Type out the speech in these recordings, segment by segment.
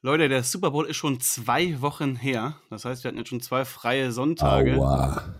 Leute, der Super Bowl ist schon zwei Wochen her. Das heißt, wir hatten jetzt schon zwei freie Sonntage. Aua.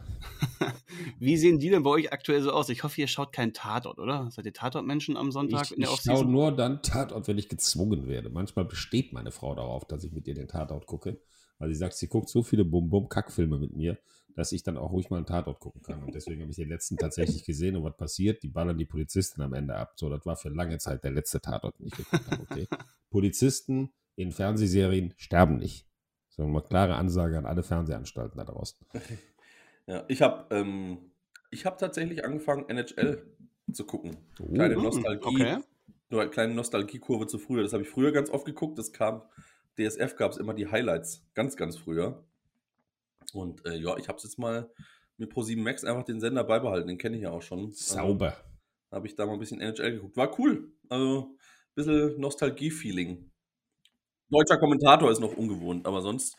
Wie sehen die denn bei euch aktuell so aus? Ich hoffe, ihr schaut keinen Tatort, oder? Seid ihr Tatortmenschen am Sonntag ich, in der Ich schaue nur dann Tatort, wenn ich gezwungen werde. Manchmal besteht meine Frau darauf, dass ich mit ihr den Tatort gucke, weil sie sagt, sie guckt so viele Bum-Bum-Kackfilme mit mir, dass ich dann auch ruhig mal einen Tatort gucken kann. Und deswegen habe ich den letzten tatsächlich gesehen. Und was passiert? Die ballern die Polizisten am Ende ab. So, das war für lange Zeit der letzte Tatort, den ich geguckt habe. Okay. Polizisten in Fernsehserien sterben nicht. So eine klare Ansage an alle Fernsehanstalten da draußen. Ja, ich habe ähm, hab tatsächlich angefangen, NHL zu gucken. Oh, kleine hm, Nostalgie. Okay. Nur eine kleine Nostalgiekurve zu früher. Das habe ich früher ganz oft geguckt. Das kam, DSF gab es immer die Highlights. Ganz, ganz früher. Und äh, ja, ich habe es jetzt mal mit Pro7 Max einfach den Sender beibehalten. Den kenne ich ja auch schon. Sauber. Also, habe ich da mal ein bisschen NHL geguckt. War cool. Also, ein bisschen Nostalgie-Feeling. Deutscher Kommentator ist noch ungewohnt, aber sonst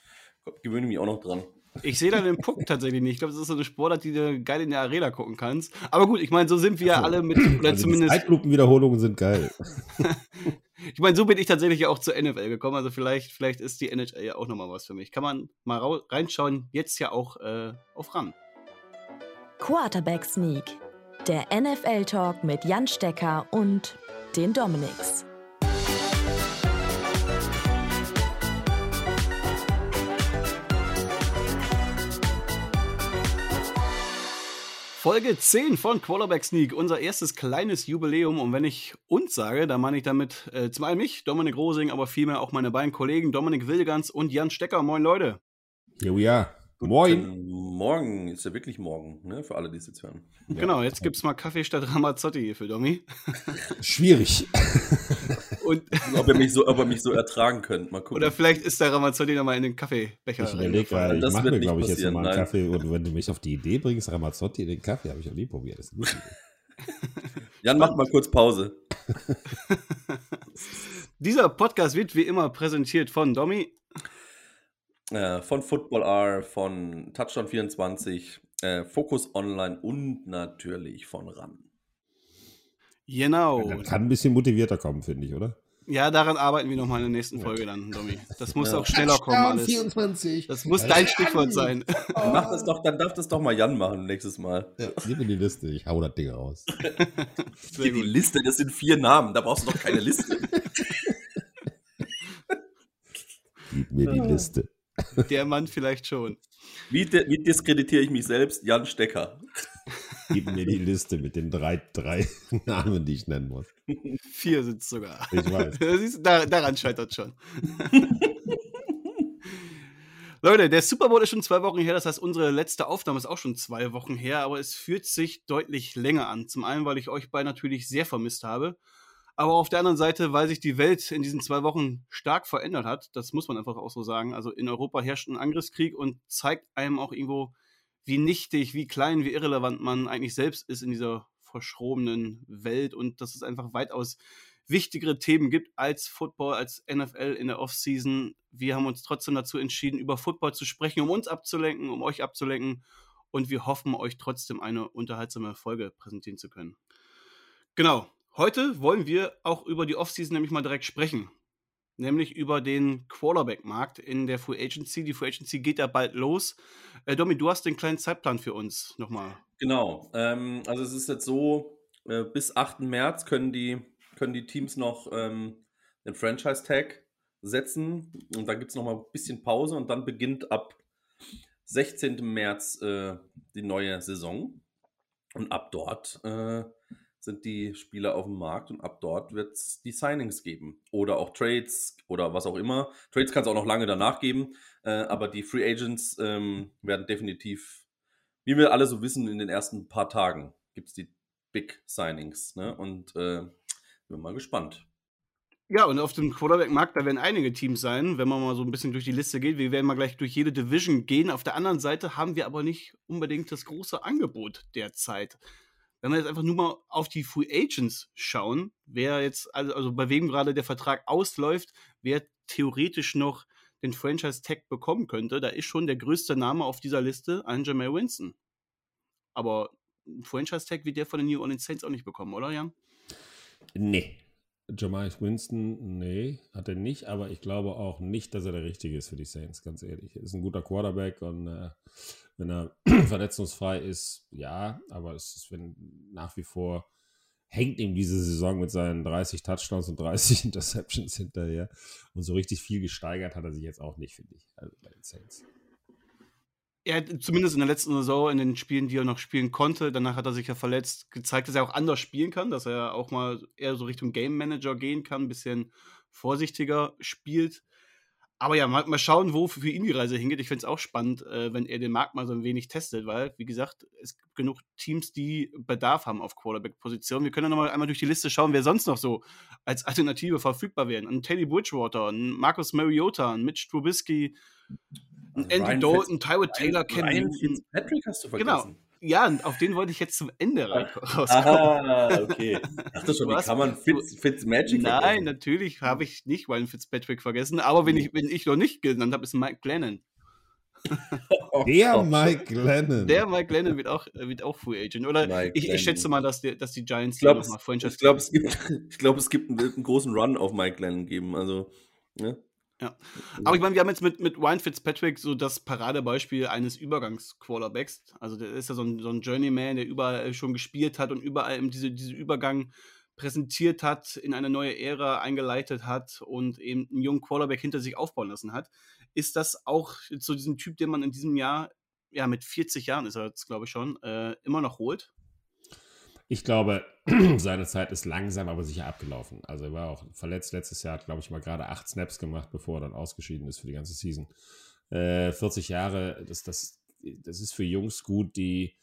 gewöhne ich mich auch noch dran. Ich sehe da den Punkt tatsächlich nicht. Ich glaube, das ist so eine Sportart, die du geil in der Arena gucken kannst. Aber gut, ich meine, so sind wir ja alle mit, oder also zumindest. Zeitlupenwiederholungen sind geil. ich meine, so bin ich tatsächlich auch zur NFL gekommen. Also vielleicht, vielleicht ist die NHL ja auch nochmal was für mich. Kann man mal reinschauen. Jetzt ja auch äh, auf RAN. Quarterback Sneak. Der NFL-Talk mit Jan Stecker und den Dominics. Folge 10 von Quarterback Sneak, unser erstes kleines Jubiläum. Und wenn ich uns sage, dann meine ich damit äh, einen mich, Dominik Rosing, aber vielmehr auch meine beiden Kollegen Dominik Wilgans und Jan Stecker. Moin Leute. Here we are. Moin. Morgen ist ja wirklich morgen, ne? Für alle, die es jetzt hören. Genau, jetzt gibt es mal Kaffee statt Ramazzotti hier für Domi. Schwierig. Und ob, ihr mich so, ob ihr mich so ertragen könnt. Mal gucken. Oder vielleicht ist der Ramazzotti nochmal in den Kaffeebecher. Ich überlege gerade, ich mache mir, glaube ich, jetzt mal einen Kaffee. Und wenn du mich auf die Idee bringst, Ramazzotti in den Kaffee, habe ich noch nie probiert. Das ist gut. Jan, mach mal kurz Pause. Dieser Podcast wird wie immer präsentiert von Domi äh, von Football R, von Touchdown 24, äh, Focus Online und natürlich von RAN. Genau. Das kann ein bisschen motivierter kommen, finde ich, oder? Ja, daran arbeiten wir nochmal in der nächsten Folge dann, Domi. Das muss ja. auch schneller kommen alles. 24. Das muss dein Stichwort sein. Oh. Mach das doch, dann darf das doch mal Jan machen nächstes Mal. Ja, gib mir die Liste, ich hau das Ding raus. Gib die Liste, das sind vier Namen, da brauchst du doch keine Liste. Gib mir die Liste. Der Mann vielleicht schon. Wie, wie diskreditiere ich mich selbst? Jan Stecker. Gib mir die Liste mit den drei, drei Namen, die ich nennen muss. Vier sind es sogar. Ich weiß. Siehst, da, daran scheitert schon. Leute, der Super Bowl ist schon zwei Wochen her, das heißt, unsere letzte Aufnahme ist auch schon zwei Wochen her, aber es fühlt sich deutlich länger an. Zum einen, weil ich euch beide natürlich sehr vermisst habe aber auf der anderen Seite, weil sich die Welt in diesen zwei Wochen stark verändert hat, das muss man einfach auch so sagen. Also in Europa herrscht ein Angriffskrieg und zeigt einem auch irgendwo, wie nichtig, wie klein, wie irrelevant man eigentlich selbst ist in dieser verschrobenen Welt und dass es einfach weitaus wichtigere Themen gibt als Football, als NFL in der Offseason. Wir haben uns trotzdem dazu entschieden, über Football zu sprechen, um uns abzulenken, um euch abzulenken und wir hoffen, euch trotzdem eine unterhaltsame Folge präsentieren zu können. Genau, Heute wollen wir auch über die Offseason nämlich mal direkt sprechen. Nämlich über den Quarterback-Markt in der Free Agency. Die Free Agency geht ja bald los. Äh, Domi, du hast den kleinen Zeitplan für uns nochmal. Genau. Ähm, also es ist jetzt so, äh, bis 8. März können die, können die Teams noch ähm, den Franchise-Tag setzen. Und dann gibt es nochmal ein bisschen Pause und dann beginnt ab 16. März äh, die neue Saison. Und ab dort äh, sind die Spieler auf dem Markt und ab dort wird es die Signings geben. Oder auch Trades oder was auch immer. Trades kann es auch noch lange danach geben, äh, aber die Free Agents ähm, werden definitiv, wie wir alle so wissen, in den ersten paar Tagen gibt es die Big Signings. Ne? Und äh, bin mal gespannt. Ja, und auf dem Quarterback-Markt, da werden einige Teams sein, wenn man mal so ein bisschen durch die Liste geht. Wir werden mal gleich durch jede Division gehen. Auf der anderen Seite haben wir aber nicht unbedingt das große Angebot derzeit wenn wir jetzt einfach nur mal auf die Free Agents schauen, wer jetzt, also, also bei wem gerade der Vertrag ausläuft, wer theoretisch noch den Franchise-Tag bekommen könnte, da ist schon der größte Name auf dieser Liste ein Jamal Winston. Aber ein Franchise-Tag wird der von den New Orleans Saints auch nicht bekommen, oder Jan? Nee. Jamais Winston, nee, hat er nicht, aber ich glaube auch nicht, dass er der Richtige ist für die Saints, ganz ehrlich. Er ist ein guter Quarterback und äh, wenn er verletzungsfrei ist, ja, aber es ist wenn nach wie vor hängt ihm diese Saison mit seinen 30 Touchdowns und 30 Interceptions hinterher. Und so richtig viel gesteigert hat er sich jetzt auch nicht, finde ich, also bei den Saints. Er hat zumindest in der letzten Saison, in den Spielen, die er noch spielen konnte, danach hat er sich ja verletzt, gezeigt, dass er auch anders spielen kann, dass er auch mal eher so Richtung Game Manager gehen kann, ein bisschen vorsichtiger spielt. Aber ja, mal, mal schauen, wo für ihn die Reise hingeht. Ich finde es auch spannend, äh, wenn er den Markt mal so ein wenig testet, weil, wie gesagt, es gibt genug Teams, die Bedarf haben auf Quarterback-Position. Wir können ja nochmal einmal durch die Liste schauen, wer sonst noch so als Alternative verfügbar wären. Ein Teddy Bridgewater, ein Marcus Mariota, ein Mitch Trubisky, ein Andy Ryan Dalton, Tyrod Taylor, Ken Ryan. Fitzpatrick hast du Genau. Ja, und auf den wollte ich jetzt zum Ende rein- rauskommen. Ah, okay. Ich dachte schon, wie kann man Fitz, Fitzmagic Nein, vergessen? natürlich habe ich nicht Ryan Fitzpatrick vergessen, aber wenn ich, wenn ich noch nicht genannt habe, ist Mike Glennon. Oh, Der. Mike Lennon. Der Mike Glennon wird auch, wird auch Free Agent. Oder ich, Glennon. ich schätze mal, dass, die, dass die Giants Ich glaube, die noch mal es, Franchise ich glaub, es gibt, ich glaub, es gibt einen, einen großen Run auf Mike Glennon geben. Also, ne? Aber ich meine, wir haben jetzt mit, mit Ryan Fitzpatrick so das Paradebeispiel eines Übergangs-Quarterbacks. Also der ist ja so ein, so ein Journeyman, der überall schon gespielt hat und überall eben diese, diesen Übergang präsentiert hat, in eine neue Ära eingeleitet hat und eben einen jungen Quarterback hinter sich aufbauen lassen hat. Ist das auch so diesen Typ, den man in diesem Jahr, ja mit 40 Jahren ist er jetzt, glaube ich schon, äh, immer noch holt? Ich glaube, seine Zeit ist langsam, aber sicher abgelaufen. Also er war auch verletzt letztes Jahr, hat, glaube ich, mal gerade acht Snaps gemacht, bevor er dann ausgeschieden ist für die ganze Season. Äh, 40 Jahre, das, das, das ist für Jungs gut, die,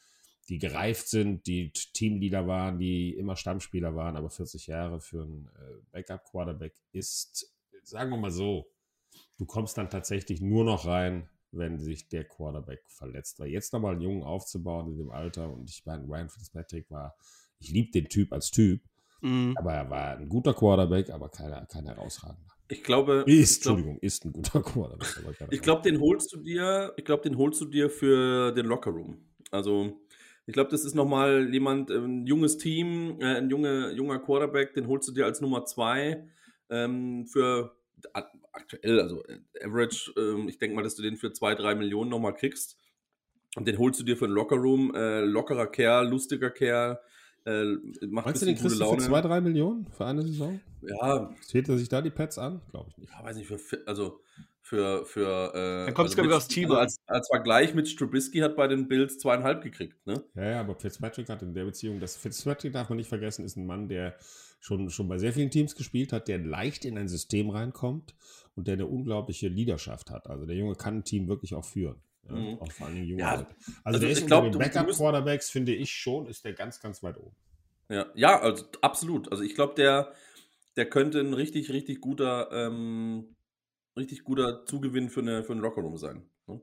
die gereift sind, die Teamleader waren, die immer Stammspieler waren, aber 40 Jahre für einen äh, Backup-Quarterback ist, sagen wir mal so, du kommst dann tatsächlich nur noch rein, wenn sich der Quarterback verletzt. Weil jetzt nochmal einen Jungen aufzubauen in dem Alter und ich meine, Ryan Fitzpatrick war, ich liebe den Typ als Typ, Mhm. aber er war ein guter Quarterback, aber kein, kein herausragender. Ich glaube, Ist, ich glaub, Entschuldigung, ist ein guter Quarterback. Ich glaube, den holst du dir, ich glaube, den holst du dir für den Lockerroom. Also, ich glaube, das ist nochmal jemand, ein junges Team, äh, ein junge, junger Quarterback, den holst du dir als Nummer zwei ähm, für aktuell, also äh, Average, ähm, ich denke mal, dass du den für zwei, drei Millionen nochmal kriegst. Und den holst du dir für den Lockerroom. Äh, lockerer Kerl, lustiger Kerl, äh, macht Meinst du, ein den bisschen kriegst gute du für Laune. zwei, drei Millionen für eine Saison? ja, Zählt er sich da die Pets an? Glaube ich nicht. ja, weiß nicht, für, also für, für, äh, Dann glaub ich, Mitch- aufs Team also als, als Vergleich mit Strubisky hat bei den Bills zweieinhalb gekriegt, ne? Ja, ja, aber Fitzpatrick hat in der Beziehung, das Fitzpatrick darf man nicht vergessen, ist ein Mann, der schon, schon bei sehr vielen Teams gespielt hat, der leicht in ein System reinkommt und der eine unglaubliche Leaderschaft hat. Also der Junge kann ein Team wirklich auch führen. Ja, Mhm. Auch vor allen Dingen junge Ja, Leute. Also, also der ist ich unter glaub, den Backup-Quarterbacks, finde ich schon, ist der ganz, ganz weit oben. Ja, ja also absolut. Also ich glaube, der, der könnte ein richtig, richtig guter, ähm, richtig guter Zugewinn für, eine, für einen Lockerroom sein. Ne?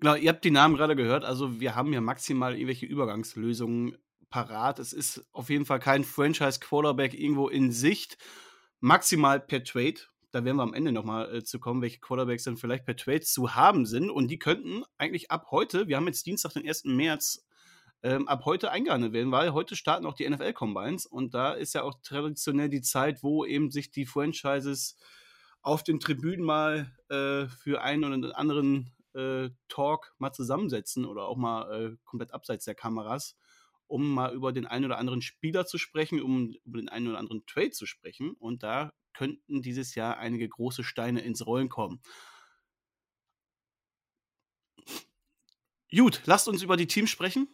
Genau, ihr habt die Namen gerade gehört. Also, wir haben ja maximal irgendwelche Übergangslösungen parat. Es ist auf jeden Fall kein Franchise-Quarterback irgendwo in Sicht. Maximal per Trade. Da werden wir am Ende nochmal äh, zu kommen, welche Quarterbacks dann vielleicht per Trade zu haben sind. Und die könnten eigentlich ab heute, wir haben jetzt Dienstag, den 1. März, ähm, ab heute eingehandelt werden, weil heute starten auch die NFL-Combines. Und da ist ja auch traditionell die Zeit, wo eben sich die Franchises auf den Tribünen mal äh, für einen oder anderen äh, Talk mal zusammensetzen oder auch mal äh, komplett abseits der Kameras, um mal über den einen oder anderen Spieler zu sprechen, um über den einen oder anderen Trade zu sprechen. Und da könnten dieses Jahr einige große Steine ins Rollen kommen. Gut, lasst uns über die Teams sprechen.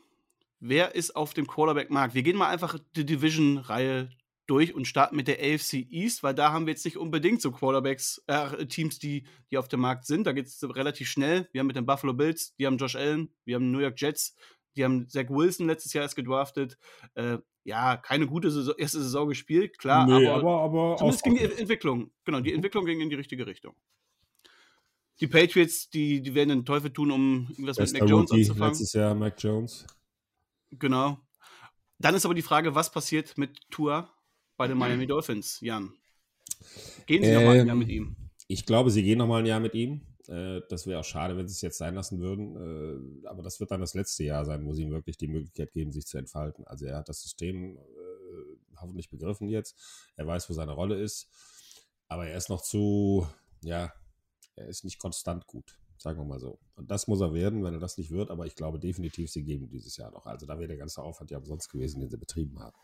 Wer ist auf dem Quarterback-Markt? Wir gehen mal einfach die Division-Reihe durch und starten mit der AFC East, weil da haben wir jetzt nicht unbedingt so Quarterbacks, äh, Teams, die, die auf dem Markt sind. Da geht es relativ schnell. Wir haben mit den Buffalo Bills, die haben Josh Allen, wir haben New York Jets, die haben Zach Wilson letztes Jahr erst gedraftet. Äh, ja, keine gute Saison, erste Saison gespielt, klar, nee, aber, aber, aber zumindest ging die. Entwicklung, genau, die Entwicklung ging in die richtige Richtung. Die Patriots, die, die werden den Teufel tun, um irgendwas mit Bester Mac Jones Rookie anzufangen. letztes Jahr, Mac Jones. Genau. Dann ist aber die Frage, was passiert mit Tua bei den Miami Dolphins, Jan? Gehen sie nochmal ein Jahr Ähm, mit ihm? Ich glaube, sie gehen noch mal ein Jahr mit ihm. Äh, Das wäre auch schade, wenn sie es jetzt sein lassen würden. Äh, Aber das wird dann das letzte Jahr sein, wo sie ihm wirklich die Möglichkeit geben, sich zu entfalten. Also er hat das System äh, hoffentlich begriffen jetzt. Er weiß, wo seine Rolle ist. Aber er ist noch zu, ja, er ist nicht konstant gut, sagen wir mal so. Und das muss er werden, wenn er das nicht wird. Aber ich glaube definitiv, sie geben dieses Jahr noch. Also da wäre der ganze Aufwand ja umsonst gewesen, den sie betrieben haben.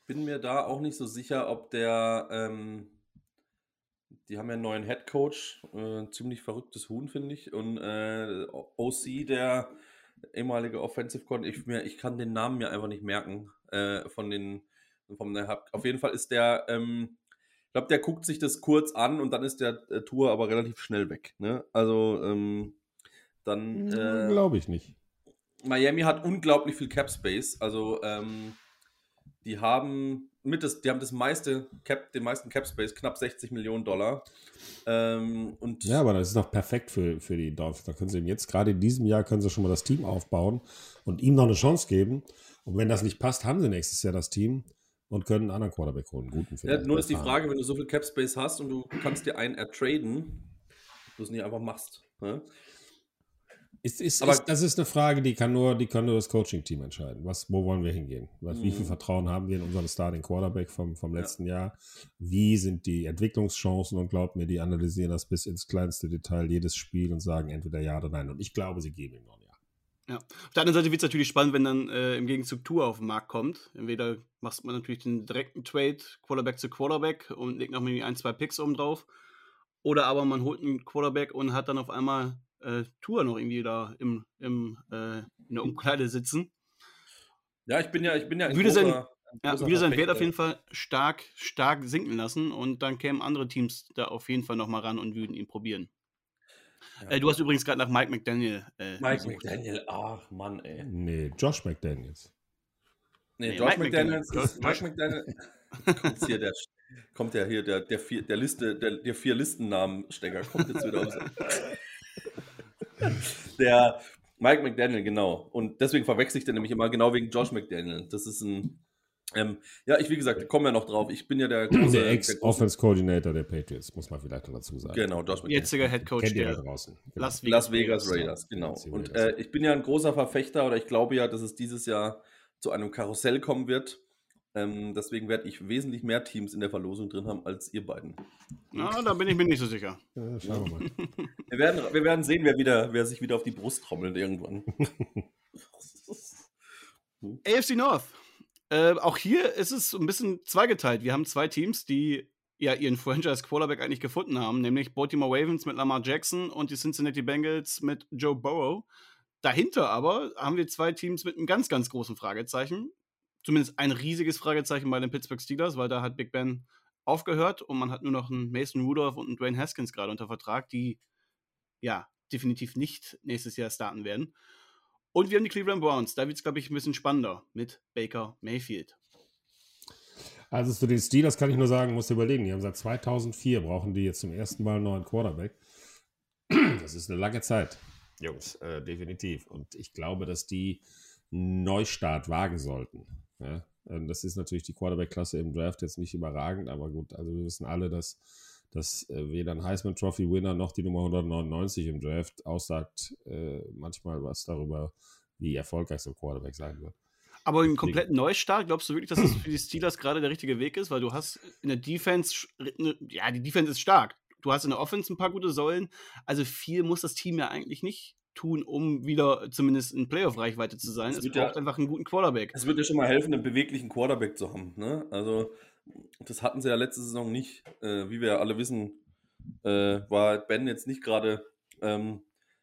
Ich bin mir da auch nicht so sicher, ob der, ähm, die haben ja einen neuen Head Coach, äh, ziemlich verrücktes Huhn, finde ich. Und äh, OC, der ehemalige Offensive Coordinator, ich, ich kann den Namen mir einfach nicht merken. Äh, von den, vom, auf jeden Fall ist der, ähm, ich glaube, der guckt sich das kurz an und dann ist der äh, Tour aber relativ schnell weg. Ne? Also, ähm, dann. Äh, glaube ich nicht. Miami hat unglaublich viel Cap Space. Also, ähm, die haben mit das, die haben das meiste Cap, den meisten Cap Space, knapp 60 Millionen Dollar. Ähm, und ja, aber das ist doch perfekt für, für die Dolphins. Da können sie jetzt gerade in diesem Jahr können sie schon mal das Team aufbauen und ihm noch eine Chance geben. Und wenn das nicht passt, haben sie nächstes Jahr das Team und können einen anderen Quarterback holen, guten Ja, nur ist die Frage, wenn du so viel Cap Space hast und du kannst dir einen ertraden, du es nicht einfach machst. Ne? Ist, ist, aber ist, das ist eine Frage, die kann nur, die kann nur das Coaching-Team entscheiden. Was, wo wollen wir hingehen? Was, Wie viel mhm. Vertrauen haben wir in unseren Starting Quarterback vom, vom letzten ja. Jahr? Wie sind die Entwicklungschancen? Und glaubt mir, die analysieren das bis ins kleinste Detail jedes Spiel und sagen entweder ja oder nein. Und ich glaube, sie geben ihm noch ein Ja. Ja. Auf der anderen Seite wird es natürlich spannend, wenn dann äh, im Gegenzug Tour auf den Markt kommt. Entweder macht man natürlich den direkten Trade, Quarterback zu Quarterback und legt noch mal ein, zwei Picks oben drauf. Oder aber man holt einen Quarterback und hat dann auf einmal äh, Tour noch irgendwie da im, im, äh, in der Umkleide sitzen. Ja, ich bin ja, ich bin ja würde sein, ja, würde sein Wert auf jeden Fall stark, stark sinken lassen und dann kämen andere Teams da auf jeden Fall nochmal ran und würden ihn probieren. Ja. Äh, du hast übrigens gerade nach Mike McDaniel. Äh, Mike gesucht. McDaniel, ach Mann, ey. Nee, Josh McDaniels. Nee, nee Josh McDaniels, McDaniels Josh McDaniel. kommt hier der, kommt ja hier der, der, vier, der Liste, der, der vier Listennamen-Stecker kommt jetzt wieder aus. der Mike McDaniel, genau. Und deswegen verwechsel ich den nämlich immer genau wegen Josh McDaniel. Das ist ein. Ähm, ja, ich, wie gesagt, kommen ja noch drauf. Ich bin ja der große. Der Ex-Offense-Coordinator der Patriots, muss man vielleicht noch dazu sagen. Genau, Josh McDaniel. Jetziger Head Coach der draußen. Genau. Las Vegas, Las Vegas Raiders, genau. Und äh, ich bin ja ein großer Verfechter oder ich glaube ja, dass es dieses Jahr zu einem Karussell kommen wird. Ähm, deswegen werde ich wesentlich mehr Teams in der Verlosung drin haben als ihr beiden. Na, da bin ich mir nicht so sicher. Ja, schauen wir mal. wir, werden, wir werden sehen, wer, wieder, wer sich wieder auf die Brust trommelt irgendwann. AFC North. Äh, auch hier ist es ein bisschen zweigeteilt. Wir haben zwei Teams, die ja ihren Franchise Quarterback eigentlich gefunden haben, nämlich Baltimore Ravens mit Lamar Jackson und die Cincinnati Bengals mit Joe Burrow. Dahinter aber haben wir zwei Teams mit einem ganz, ganz großen Fragezeichen zumindest ein riesiges Fragezeichen bei den Pittsburgh Steelers, weil da hat Big Ben aufgehört und man hat nur noch einen Mason Rudolph und einen Dwayne Haskins gerade unter Vertrag, die ja definitiv nicht nächstes Jahr starten werden. Und wir haben die Cleveland Browns. Da wird es, glaube ich, ein bisschen spannender mit Baker Mayfield. Also zu den Steelers kann ich nur sagen, muss überlegen, die haben seit 2004 brauchen die jetzt zum ersten Mal einen neuen Quarterback. Das ist eine lange Zeit, Jungs, äh, definitiv. Und ich glaube, dass die einen Neustart wagen sollten. Ja, ähm, das ist natürlich die Quarterback-Klasse im Draft jetzt nicht überragend, aber gut, also wir wissen alle, dass, dass äh, weder ein Heisman Trophy-Winner noch die Nummer 199 im Draft aussagt äh, manchmal was darüber, wie erfolgreich so ein Quarterback sein wird. Aber einen kompletten Neustart, glaubst du wirklich, dass das für die Steelers gerade der richtige Weg ist? Weil du hast in der Defense, ja, die Defense ist stark. Du hast in der Offense ein paar gute Säulen. Also viel muss das Team ja eigentlich nicht tun, um wieder zumindest in Playoff-Reichweite zu sein. Es, es braucht ja, einfach einen guten Quarterback. Es wird ja schon mal helfen, einen beweglichen Quarterback zu haben. Ne? Also, das hatten sie ja letzte Saison nicht. Äh, wie wir alle wissen, äh, war Ben jetzt nicht gerade ähm,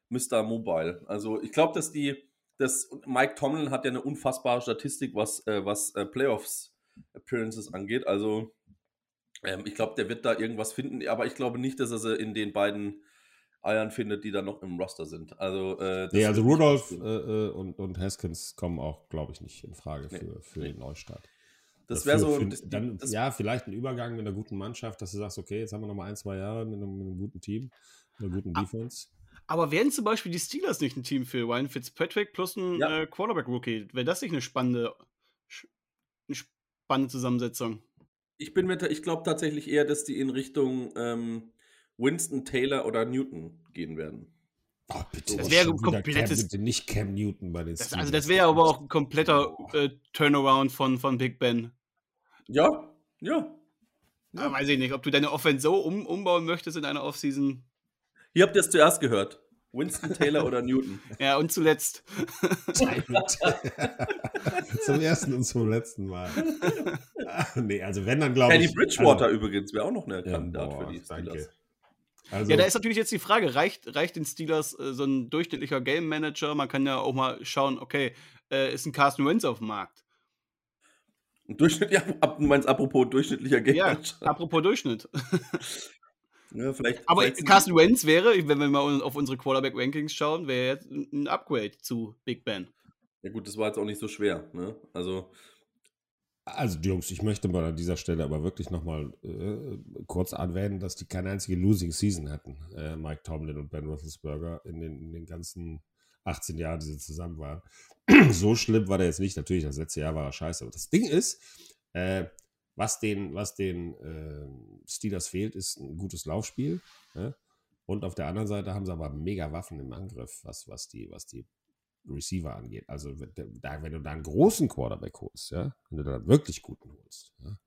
Mr. Mobile. Also, ich glaube, dass die, dass Mike Tomlin hat ja eine unfassbare Statistik, was, äh, was äh, Playoffs-Appearances angeht. Also, ähm, ich glaube, der wird da irgendwas finden, aber ich glaube nicht, dass er sie in den beiden Eiern findet, die dann noch im Roster sind. Also, äh, nee, also Rudolph äh, äh, und, und Haskins kommen auch, glaube ich, nicht in Frage für, nee, für nee. den Neustart. Das wäre so. Für, das, dann, das, ja, vielleicht ein Übergang mit einer guten Mannschaft, dass du sagst, okay, jetzt haben wir noch mal ein, zwei Jahre mit einem, mit einem guten Team, einer guten ah, Defense. Aber wären zum Beispiel die Steelers nicht ein Team für Ryan Fitzpatrick plus ein ja. äh, Quarterback-Rookie? Wäre das nicht eine spannende, eine spannende Zusammensetzung? Ich bin mit, ich glaube tatsächlich eher, dass die in Richtung ähm, Winston Taylor oder Newton gehen werden. Oh, bitte. Das wäre ein komplettes. Cam, nicht Cam Newton bei den das, Also, das wäre aber auch ein kompletter äh, Turnaround von, von Big Ben. Ja, ja. ja. weiß ich nicht, ob du deine Offense so um, umbauen möchtest in einer Offseason. Hier habt ihr es zuerst gehört. Winston Taylor oder Newton? Ja, und zuletzt. zum ersten und zum letzten Mal. nee, also wenn dann glaube ich. Teddy Bridgewater also, übrigens wäre auch noch eine Kandidat ja, boah, für die Steelers. Also, ja, da ist natürlich jetzt die Frage, reicht, reicht den Steelers äh, so ein durchschnittlicher Game Manager? Man kann ja auch mal schauen, okay, äh, ist ein Carsten Wentz auf dem Markt? Ein Durchschnitt, ja, du meinst apropos durchschnittlicher Game Manager. Ja, apropos Durchschnitt. Ja, vielleicht, Aber vielleicht Carson Wentz wäre, wenn wir mal auf unsere Quarterback-Rankings schauen, wäre jetzt ein Upgrade zu Big Ben. Ja gut, das war jetzt auch nicht so schwer. Ne? Also, also Jungs, ich möchte mal an dieser Stelle aber wirklich nochmal äh, kurz erwähnen, dass die keine einzige Losing Season hatten, äh, Mike Tomlin und Ben Roethlisberger in den, in den ganzen 18 Jahren, die sie zusammen waren. so schlimm war der jetzt nicht. Natürlich, das letzte Jahr war er scheiße. Aber das Ding ist, äh, was den, was den äh, Steelers fehlt, ist ein gutes Laufspiel. Ne? Und auf der anderen Seite haben sie aber mega Waffen im Angriff, was, was, die, was die Receiver angeht. Also da, wenn du da einen großen Quarterback holst, ja, wenn du da einen wirklich guten holst, ja,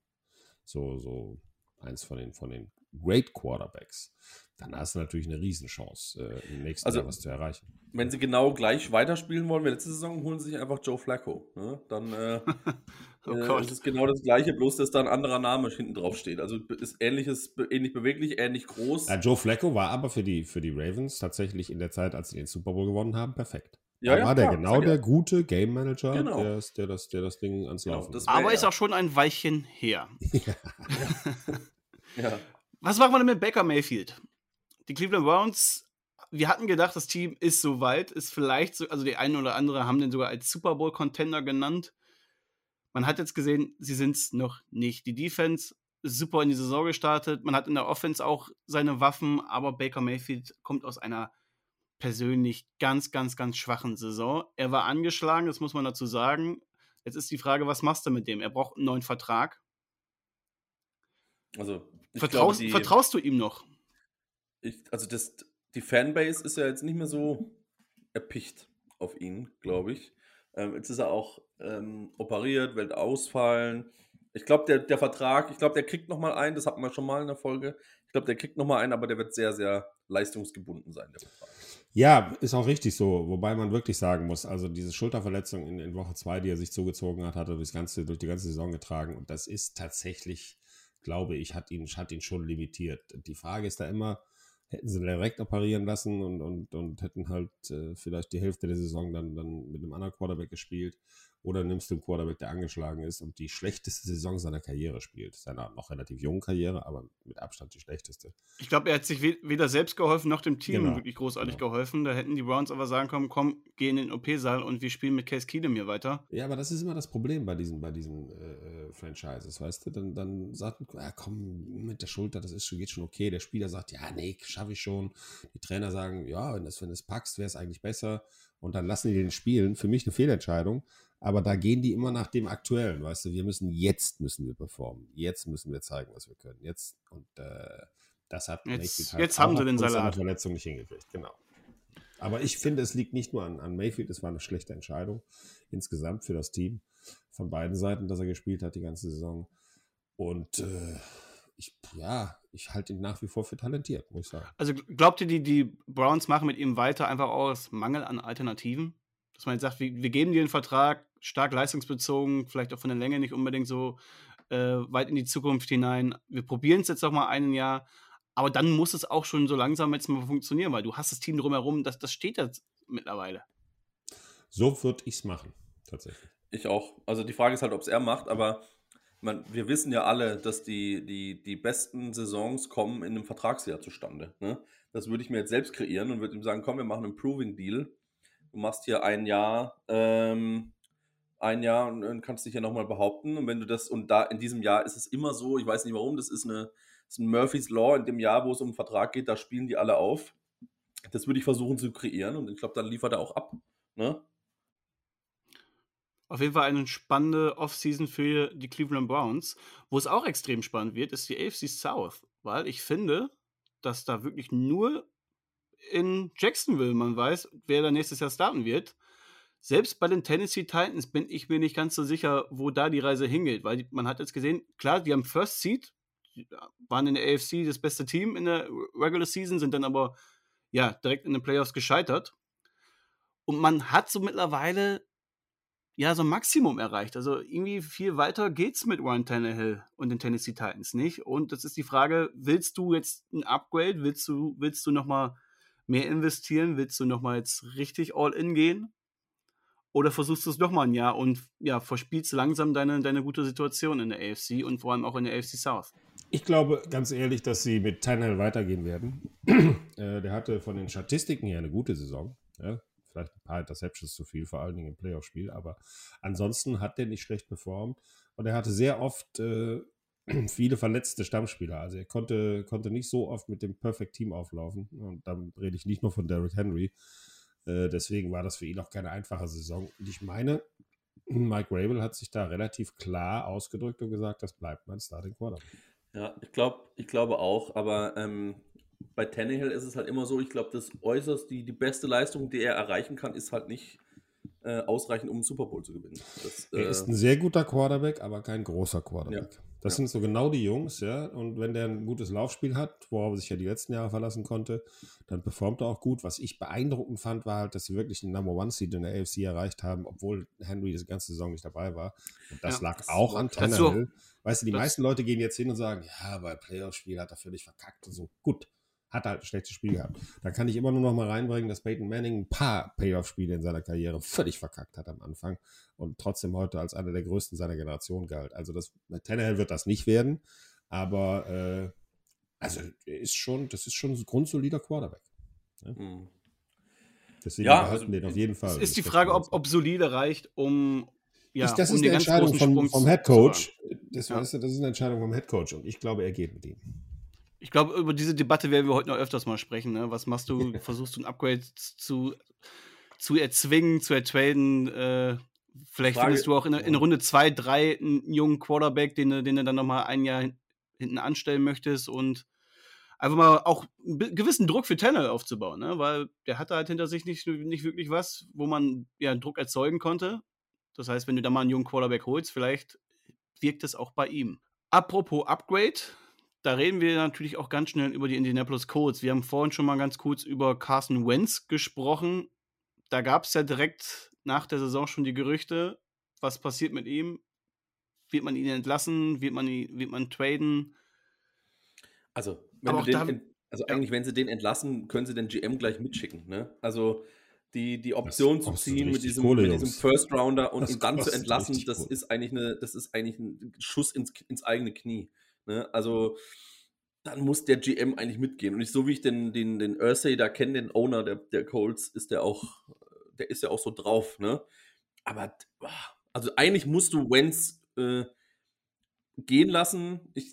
so, so eins von den, von den Great Quarterbacks, dann hast du natürlich eine Riesenchance, äh, im nächsten also, Jahr was zu erreichen. Wenn sie genau gleich weiterspielen wollen wie letzte Saison, holen sie sich einfach Joe Flacco. Ne? Dann äh, oh äh, ist es genau das gleiche, bloß dass da ein anderer Name hinten drauf steht. Also ist ähnliches, ähnlich beweglich, ähnlich groß. Ja, Joe Flacco war aber für die, für die Ravens tatsächlich in der Zeit, als sie den Super Bowl gewonnen haben, perfekt. Ja, da ja, war der klar, genau der gute Game Manager, genau. der, der, das, der das Ding ans genau, Laufen genau, Aber ist auch schon ein Weilchen her. ja. ja. Was machen wir denn mit Baker Mayfield? Die Cleveland Browns, wir hatten gedacht, das Team ist soweit, ist vielleicht so, also die einen oder andere haben den sogar als Super Bowl Contender genannt. Man hat jetzt gesehen, sie sind es noch nicht. Die Defense super in die Saison gestartet. Man hat in der Offense auch seine Waffen, aber Baker Mayfield kommt aus einer persönlich ganz, ganz, ganz schwachen Saison. Er war angeschlagen, das muss man dazu sagen. Jetzt ist die Frage, was machst du mit dem? Er braucht einen neuen Vertrag. Also, Vertraust, glaube, die, vertraust du ihm noch? ich, also das, die Fanbase ist ja jetzt nicht mehr so erpicht auf ihn, glaube ich. Ähm, jetzt ist er auch ähm, operiert, wird ausfallen. Ich glaube, der, der Vertrag, ich glaube, der kriegt nochmal einen, das hatten wir schon mal in der Folge. Ich glaube, der kriegt nochmal einen, aber der wird sehr, sehr leistungsgebunden sein, der Vertrag. Ja, ist auch richtig so. Wobei man wirklich sagen muss, also diese Schulterverletzung in, in Woche 2, die er sich zugezogen hat, hat er durch, ganze, durch die ganze Saison getragen. Und das ist tatsächlich, glaube ich, hat ihn, hat ihn schon limitiert. Die Frage ist da immer, hätten sie direkt operieren lassen und, und, und hätten halt äh, vielleicht die Hälfte der Saison dann, dann mit einem anderen Quarterback gespielt. Oder nimmst du einen Quarterback, der angeschlagen ist und die schlechteste Saison seiner Karriere spielt. Seiner noch relativ jungen Karriere, aber mit Abstand die schlechteste. Ich glaube, er hat sich weder selbst geholfen noch dem Team genau. wirklich großartig genau. geholfen. Da hätten die Browns aber sagen können, komm, geh in den OP-Saal und wir spielen mit Case Keenum hier weiter. Ja, aber das ist immer das Problem bei diesen, bei diesen äh, äh Franchises, weißt du? Dann, dann sagt man, ja, komm, mit der Schulter, das ist, geht schon okay. Der Spieler sagt, ja, nee, schaffe ich schon. Die Trainer sagen, ja, wenn du es wenn packst, wäre es eigentlich besser. Und dann lassen die den spielen. Für mich eine Fehlentscheidung. Aber da gehen die immer nach dem Aktuellen, weißt du, wir müssen jetzt müssen wir performen. Jetzt müssen wir zeigen, was wir können. Jetzt und äh, das hat jetzt, halt jetzt haben sie den Salat. Verletzung nicht hingekriegt, genau. Aber ich finde, es liegt nicht nur an, an Mayfield, es war eine schlechte Entscheidung insgesamt für das Team von beiden Seiten, dass er gespielt hat die ganze Saison. Und äh, ich, ja, ich halte ihn nach wie vor für talentiert, muss ich sagen. Also glaubt ihr, die, die Browns machen mit ihm weiter einfach aus Mangel an Alternativen? Dass man jetzt sagt, wir, wir geben dir einen Vertrag, stark leistungsbezogen, vielleicht auch von der Länge nicht unbedingt so äh, weit in die Zukunft hinein. Wir probieren es jetzt noch mal ein Jahr, aber dann muss es auch schon so langsam jetzt mal funktionieren, weil du hast das Team drumherum, das, das steht jetzt mittlerweile. So würde ich es machen, tatsächlich. Ich auch. Also die Frage ist halt, ob es er macht, aber man, wir wissen ja alle, dass die, die, die besten Saisons kommen in einem Vertragsjahr zustande. Ne? Das würde ich mir jetzt selbst kreieren und würde ihm sagen, komm, wir machen einen Proving Deal du machst hier ein Jahr, ähm, ein Jahr und, und kannst dich ja nochmal behaupten. Und wenn du das, und da in diesem Jahr ist es immer so, ich weiß nicht warum, das ist, eine, das ist ein Murphy's Law, in dem Jahr, wo es um einen Vertrag geht, da spielen die alle auf. Das würde ich versuchen zu kreieren und ich glaube, dann liefert er auch ab. Ne? Auf jeden Fall eine spannende Offseason für die Cleveland Browns. Wo es auch extrem spannend wird, ist die AFC South, weil ich finde, dass da wirklich nur in Jacksonville man weiß, wer da nächstes Jahr starten wird. Selbst bei den Tennessee Titans bin ich mir nicht ganz so sicher, wo da die Reise hingeht, weil man hat jetzt gesehen, klar, die haben First Seed, waren in der AFC das beste Team in der Regular Season, sind dann aber ja direkt in den Playoffs gescheitert. Und man hat so mittlerweile ja so ein Maximum erreicht. Also irgendwie viel weiter geht's mit Ryan Tannehill und den Tennessee Titans nicht. Und das ist die Frage, willst du jetzt ein Upgrade? Willst du, willst du nochmal mehr investieren? Willst du nochmal jetzt richtig all in gehen? Oder versuchst du es nochmal ein Jahr und ja, verspielst langsam deine, deine gute Situation in der AFC und vor allem auch in der AFC South? Ich glaube ganz ehrlich, dass sie mit Tannehill weitergehen werden. äh, der hatte von den Statistiken her eine gute Saison. Ja? Vielleicht ein paar Interceptions zu viel, vor allen Dingen im Playoff-Spiel. Aber ansonsten hat der nicht schlecht performt. Und er hatte sehr oft äh, viele verletzte Stammspieler. Also er konnte, konnte nicht so oft mit dem Perfect Team auflaufen. Und dann rede ich nicht nur von Derrick Henry. Äh, deswegen war das für ihn auch keine einfache Saison. Und ich meine, Mike Rabel hat sich da relativ klar ausgedrückt und gesagt, das bleibt mein Starting Quarterback. Ja, ich glaube ich glaube auch, aber ähm, bei Tannehill ist es halt immer so, ich glaube, das äußerst, die, die beste Leistung, die er erreichen kann, ist halt nicht äh, ausreichend, um einen Super Bowl zu gewinnen. Das, er äh, ist ein sehr guter Quarterback, aber kein großer Quarterback. Ja. Das Ja. sind so genau die Jungs, ja. Und wenn der ein gutes Laufspiel hat, worauf er sich ja die letzten Jahre verlassen konnte, dann performt er auch gut. Was ich beeindruckend fand, war halt, dass sie wirklich einen Number One Seed in der AFC erreicht haben, obwohl Henry die ganze Saison nicht dabei war. Und das Ja, lag das auch an. Tannehill. Weißt du, die meisten Leute gehen jetzt hin und sagen, ja, bei Playoff-Spiel hat er völlig verkackt und so. Gut, hat er halt ein schlechtes Spiel gehabt. Da kann ich immer nur noch mal reinbringen, dass Peyton Manning ein paar Playoff-Spiele in seiner Karriere völlig verkackt hat am Anfang und trotzdem heute als einer der größten seiner Generation galt. Also das, Tannehill wird das nicht werden, aber äh, also er ist schon, das ist schon ein grundsolider Quarterback. mh. Deswegen Ja, behalten also den auf jeden Fall. Es ist die Frage, ob, ob solide reicht, um ja, ich, das um ist eine Entscheidung großen vom, Head. Coach. Das, Ja. das ist eine Entscheidung vom Head Coach und ich glaube, er geht mit ihm. Ich glaube, über diese Debatte werden wir heute noch öfters mal sprechen. Ne? Was machst du? Versuchst du ein Upgrade zu, zu erzwingen, zu ertraden? Äh, vielleicht Frage- findest du auch in, in Runde 2, 3 einen jungen Quarterback, den, du- den du dann nochmal ein Jahr hin- hinten anstellen möchtest und einfach mal auch einen gewissen Druck für Tanner aufzubauen, ne? weil der hatte halt hinter sich nicht, nicht wirklich was, wo man ja Druck erzeugen konnte. Das heißt, wenn du da mal einen jungen Quarterback holst, vielleicht wirkt es auch bei ihm. Apropos Upgrade, da reden wir natürlich auch ganz schnell über die Indianapolis Colts. Wir haben vorhin schon mal ganz kurz über Carson Wentz gesprochen. Da gab es ja direkt nach der Saison schon die Gerüchte, was passiert mit ihm? Wird man ihn entlassen? Wird man, ihn, wird man traden? Also, wenn du den, also ja. eigentlich, wenn sie den entlassen, können sie den GM gleich mitschicken. Ne? Also die, die Option zu kostet ziehen mit diesem, Kohle, mit diesem. First Rounder und Das ihn dann zu entlassen, das ist eigentlich eine, das ist eigentlich ein Schuss ins, ins eigene Knie. Ne? Also dann muss der GM eigentlich mitgehen. Und ich, so wie ich den, den, den Ursay da kenne, den Owner der, der Colts, ist der auch, der ist ja auch so drauf, ne? Aber also eigentlich musst du Wenz äh, gehen lassen. Ich,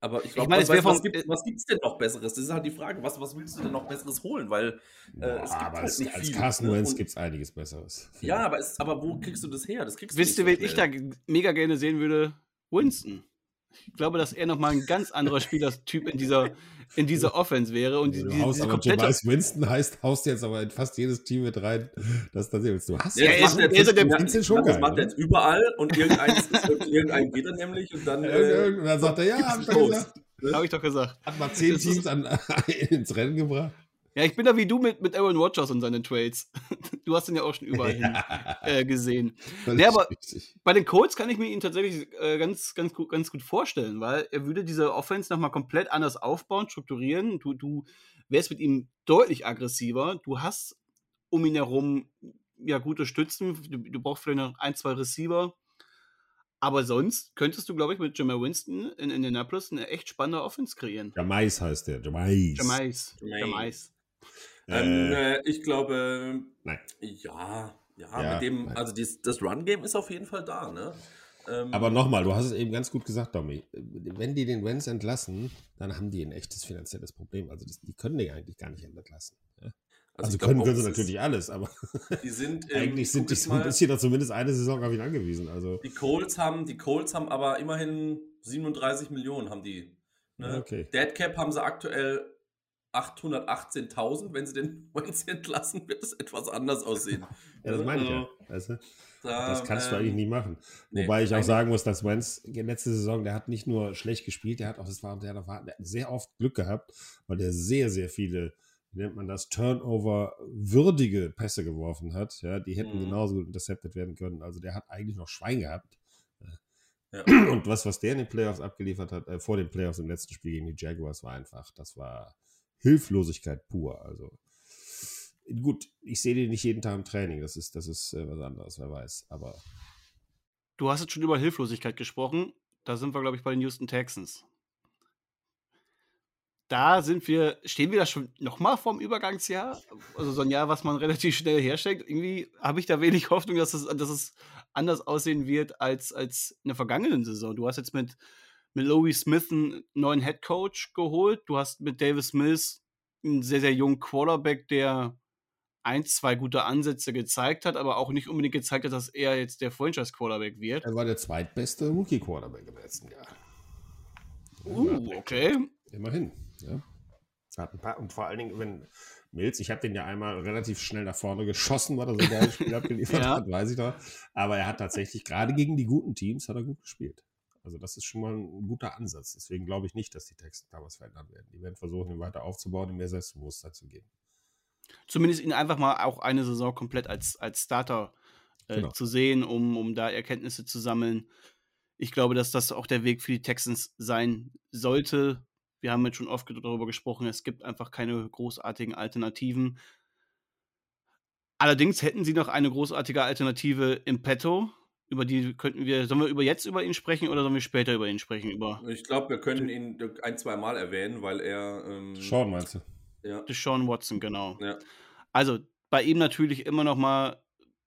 aber ich glaube, meine, was, es was, gibt, was gibt's denn noch Besseres? Das ist halt die Frage. Was, was willst du denn noch Besseres holen? Weil äh, es gibt aber halt als, nicht als viel. Carson ne? Wentz gibt es einiges Besseres. Ja, aber, es, aber wo kriegst du das her? Das kriegst Wisst du ihr, wen ich da mega gerne sehen würde? Winston. Ich glaube, dass er nochmal ein ganz anderer Spielertyp in dieser, in dieser Offense wäre. Und die, du die, haust diese aber komplette. Jameis Winston heißt, haust jetzt aber in fast jedes Team mit rein, das da willst. Du hast Ja, er das ist- macht ist jetzt, der- du schon das geil, macht er jetzt überall und irgendeins ist, irgendein geht er nämlich und dann. Äh, irgend- dann sagt er, ja, hab ich doch gesagt. Habe ich doch gesagt. Hat mal zehn Das ist- Teams an, ins Rennen gebracht. Ja, ich bin da wie du mit, mit Aaron Rodgers und seinen Trades. Du hast ihn ja auch schon überall hin äh, gesehen. Völlig Nee, aber- richtig. Bei den Colts kann ich mir ihn tatsächlich äh, ganz, ganz, gut, ganz gut vorstellen, weil er würde diese Offense nochmal komplett anders aufbauen, strukturieren. Du, du wärst mit ihm deutlich aggressiver. Du hast um ihn herum ja gute Stützen. Du, du brauchst vielleicht noch ein, zwei Receiver. Aber sonst könntest du, glaube ich, mit Jamal Winston in Indianapolis eine echt spannende Offense kreieren. Jamais heißt der. Jamais. Jamais. Jamais. Jamais. Ähm, Äh, äh, ich glaube, nein. ja, ja, Ja, mit dem, nein. also dies, das Run-Game ist auf jeden Fall da, ne? Ähm, Aber nochmal, du hast es eben ganz gut gesagt, Domi. Wenn die den Wenz entlassen, dann haben die ein echtes finanzielles Problem. Also das, die können den eigentlich gar nicht entlassen. Ja? Also, glaub können, auch, können sie natürlich alles, aber Die sind, ähm, eigentlich sind die so ein bisschen da zumindest eine Saison auf ihn angewiesen. Also Die Colts haben, die Colts haben aber immerhin 37 Millionen haben die. Ne? Okay. Dead Cap haben sie aktuell 818.000. Wenn sie den Wentz entlassen, wird es etwas anders aussehen. Ja, das meine ich ja. Also, Weißt du? da, Das kannst du ähm, eigentlich nie machen. nee, Wobei ich auch sagen muss, dass Wentz letzte Saison, der hat nicht nur schlecht gespielt, der hat auch, das war, der, hat auch- der hat sehr oft Glück gehabt, weil der sehr, sehr viele, wie nennt man das, Turnover-würdige Pässe geworfen hat. Ja, die hätten Mhm. genauso gut intercepted werden können. Also der hat eigentlich noch Schwein gehabt. Ja. Und was, was der in den Playoffs abgeliefert hat, äh, vor den Playoffs im letzten Spiel gegen die Jaguars, war einfach, das war Hilflosigkeit pur. Also gut, ich sehe den nicht jeden Tag im Training, das ist, das ist äh, was anderes, wer weiß. Aber Du hast jetzt schon über Hilflosigkeit gesprochen. Da sind wir, glaube ich, bei den Houston Texans. Da sind wir, stehen wir da schon nochmal vorm Übergangsjahr? Also so ein Jahr, was man relativ schnell herstellt. Irgendwie habe ich da wenig Hoffnung, dass es, dass es anders aussehen wird als, als in der vergangenen Saison. Du hast jetzt mit, mit Louis Smith einen neuen Head Coach geholt. Du hast mit Davis Mills einen sehr, sehr jungen Quarterback, der ein, zwei gute Ansätze gezeigt hat, aber auch nicht unbedingt gezeigt hat, dass er jetzt der Franchise-Quarterback wird. er war der zweitbeste Rookie-Quarterback im letzten Jahr. Uh, okay. Immerhin. Ja. Hat ein paar, und vor allen Dingen, wenn Mills, ich habe den ja einmal relativ schnell nach vorne geschossen, weil er so ein geiles Spiel abgeliefert Ja. hat, weiß ich noch. Aber er hat tatsächlich, gerade gegen die guten Teams, hat er gut gespielt. Also das ist schon mal ein guter Ansatz. Deswegen glaube ich nicht, dass die Texten da was verändern werden. Die werden versuchen, ihn weiter aufzubauen, ihm mehr Selbstbewusstsein zu geben. Zumindest ihn einfach mal auch eine Saison komplett als, als Starter äh, Genau. zu sehen, um, um da Erkenntnisse zu sammeln. Ich glaube, dass das auch der Weg für die Texans sein sollte. Wir haben jetzt schon oft darüber gesprochen, es gibt einfach keine großartigen Alternativen. Allerdings hätten sie noch eine großartige Alternative im Petto. Über die könnten wir, sollen wir über jetzt über ihn sprechen oder sollen wir später über ihn sprechen? Über Ich glaube, wir können ihn ein, zwei Mal erwähnen, weil er. Ähm, Sean, meinst du? Ja, Deshaun Watson, genau. ja. Also bei ihm natürlich immer noch mal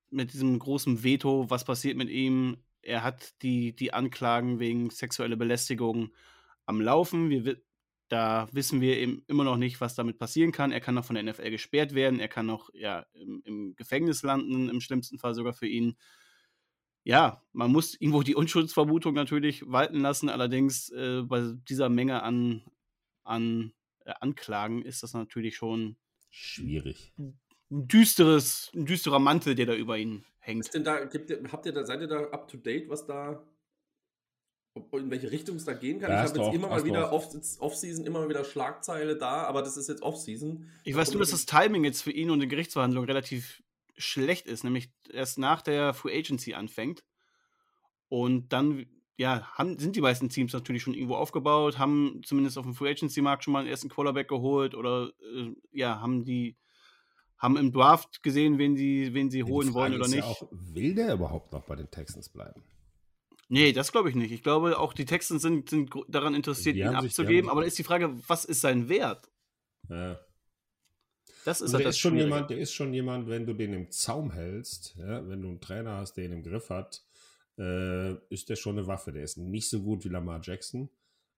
mit diesem großen Veto, was passiert mit ihm. Er hat die, die Anklagen wegen sexueller Belästigung am Laufen. Wir, wi- da wissen wir eben immer noch nicht, was damit passieren kann. Er kann noch von der NFL gesperrt werden. Er kann noch ja, im, im Gefängnis landen, im schlimmsten Fall sogar für ihn. Ja, man muss irgendwo die Unschuldsvermutung natürlich walten lassen. Allerdings äh, bei dieser Menge an, an äh, Anklagen ist das natürlich schon Schwierig. ein düsteres, ein düsterer Mantel, der da über ihn Ist hängt. denn da, gibt habt ihr da, seid ihr da up to date, was da, ob, in welche Richtung es da gehen kann? Da ich habe jetzt immer mal wieder Off-Season, immer mal wieder Schlagzeile da, aber das ist jetzt Off-Season. Ich weiß nur, dass das Timing jetzt für ihn und die Gerichtsverhandlung relativ schlecht ist, nämlich erst nach der Free Agency anfängt. Und dann, ja, haben, sind die meisten Teams natürlich schon irgendwo aufgebaut, haben zumindest auf dem Free Agency Markt schon mal einen ersten Quarterback geholt oder äh, ja, haben die haben im Draft gesehen, wen sie, wen sie holen wollen oder nicht. Ja auch, will der überhaupt noch bei den Texans bleiben? Nee, das glaube ich nicht. Ich glaube, auch die Texans sind, sind daran interessiert, ihn abzugeben. aber da ist die Frage, was ist sein Wert? Ja. Das ist halt der das ist schon jemand, der ist schon jemand, wenn du den im Zaum hältst, ja, wenn du einen Trainer hast, der ihn im Griff hat, äh, ist der schon eine Waffe. Der ist nicht so gut wie Lamar Jackson,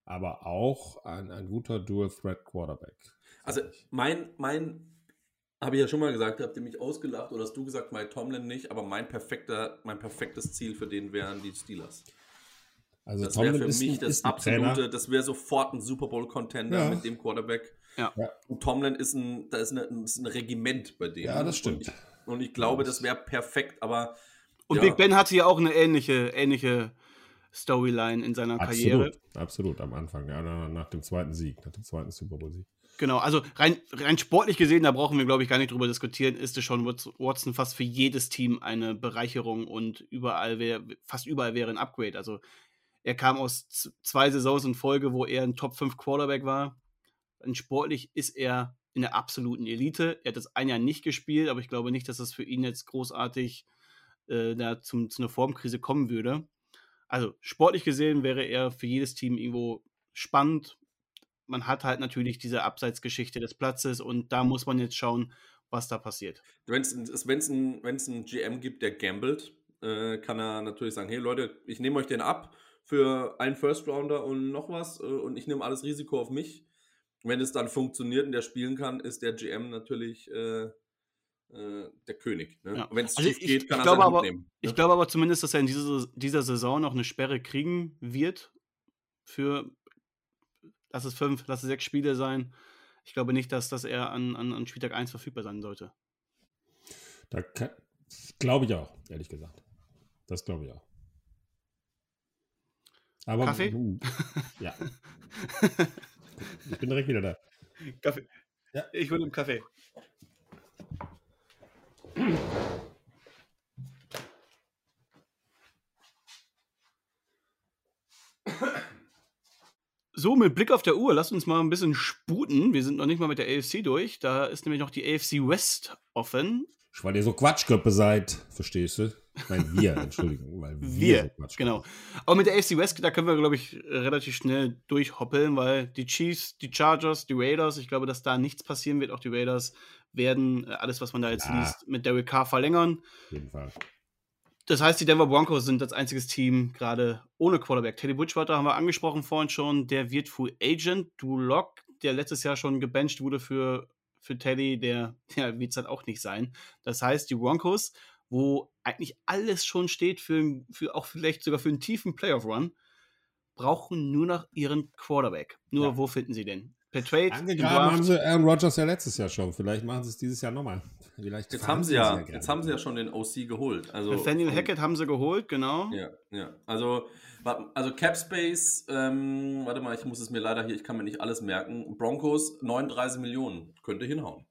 aber auch ein, ein guter Dual-Threat-Quarterback. Also mein, mein, habe ich ja schon mal gesagt, habt ihr mich ausgelacht oder hast du gesagt, Mike Tomlin nicht, aber mein perfekter, mein perfektes Ziel für den wären die Steelers. Also Das wäre Tomlin für ist, mich ein, das absolute, Trainer. das wäre sofort ein Super Bowl-Contender Ja. mit dem Quarterback. Ja. Ja. Und Tomlin ist ein, da ist, eine, ist ein Regiment bei dem. Ja, das stimmt. Und ich, und ich glaube, das wäre perfekt, aber Und ja. Big Ben hatte ja auch eine ähnliche, ähnliche Storyline in seiner Karriere. Absolut, absolut am Anfang, ja, nach dem zweiten Sieg, nach dem zweiten Super Bowl-Sieg. Genau, also rein, rein sportlich gesehen, da brauchen wir, glaube ich, gar nicht drüber diskutieren, ist Deshaun Watson- Watson fast für jedes Team eine Bereicherung und überall wäre, fast überall wäre ein Upgrade. Also er kam aus zwei Saisons in Folge, wo er ein Top 5 Quarterback war. Und sportlich ist er in der absoluten Elite. Er hat das ein Jahr nicht gespielt, aber ich glaube nicht, dass das für ihn jetzt großartig äh, da zum, zu einer Formkrise kommen würde. Also sportlich gesehen wäre er für jedes Team irgendwo spannend. Man hat halt natürlich diese Abseitsgeschichte des Platzes und da muss man jetzt schauen, was da passiert. wenn es wenn's ein, wenn's ein GM gibt, der gambelt, äh, kann er natürlich sagen, hey Leute, ich nehme euch den ab für einen First Rounder und noch was äh, und ich nehme alles Risiko auf mich. Wenn es dann funktioniert und der spielen kann, ist der GM natürlich äh, äh, der König. Ne? Ja. Wenn es Also schief ich- geht, ich kann er glaube aber- nehmen. Ich ne? glaube aber zumindest, dass er in dieser, dieser Saison noch eine Sperre kriegen wird für, lass es fünf, lass es sechs Spiele sein. ich glaube nicht, dass, dass er an, an, an Spieltag 1 verfügbar sein sollte. Da glaube ich auch, ehrlich gesagt. Das glaube ich auch. Aber, Kaffee? Uh, ja. ich bin direkt wieder da. Kaffee. Ja. Ich will einen Kaffee. So, mit Blick auf der Uhr, lasst uns mal ein bisschen sputen. Wir sind noch nicht mal mit der AFC durch. Da ist nämlich noch die AFC West offen. Weil ihr so Quatschköppe seid, verstehst du? Weil wir, Entschuldigung, weil wir, wir so genau. Aber mit der AFC West, da können wir, glaube ich, relativ schnell durchhoppeln, weil die Chiefs, die Chargers, die Raiders, ich glaube, dass da nichts passieren wird. Auch die Raiders werden äh, alles, was man da jetzt ja. liest, mit Derek Carr verlängern. Auf jeden Fall. Das heißt, die Denver Broncos sind als einziges Team gerade ohne Quarterback. Teddy Bridgewater haben wir angesprochen vorhin schon. Der wird Full Agent. Du Lock, der letztes Jahr schon gebencht wurde für, für Teddy, der, der wird es halt auch nicht sein. Das heißt, die Broncos, wo eigentlich alles schon steht, für, für auch vielleicht sogar für einen tiefen Playoff-Run, brauchen nur noch ihren Quarterback. Nur ja. wo finden sie den? Per Trade. Angegraben haben sie Aaron Rodgers ja letztes Jahr schon. Vielleicht machen sie es dieses Jahr nochmal. Vielleicht jetzt haben sie ja, ja jetzt haben sie ja schon den OC geholt. Also Nathaniel Hackett haben sie geholt, genau. Ja, ja. Also, also Cap Space, ähm, warte mal, ich muss es mir leider hier, ich kann mir nicht alles merken. Broncos 39 Millionen könnte hinhauen.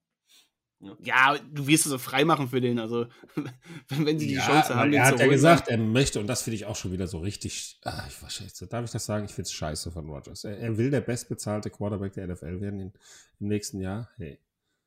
Ja. ja, du wirst es so freimachen für den. Also, wenn, wenn sie die ja, Chance haben, er hat ja gesagt, er möchte, und das finde ich auch schon wieder so richtig. Ach, ich weiß nicht, darf ich das sagen? Ich finde es scheiße von Rogers. Er, er, will der bestbezahlte Quarterback der NFL werden in, im nächsten Jahr. Hey,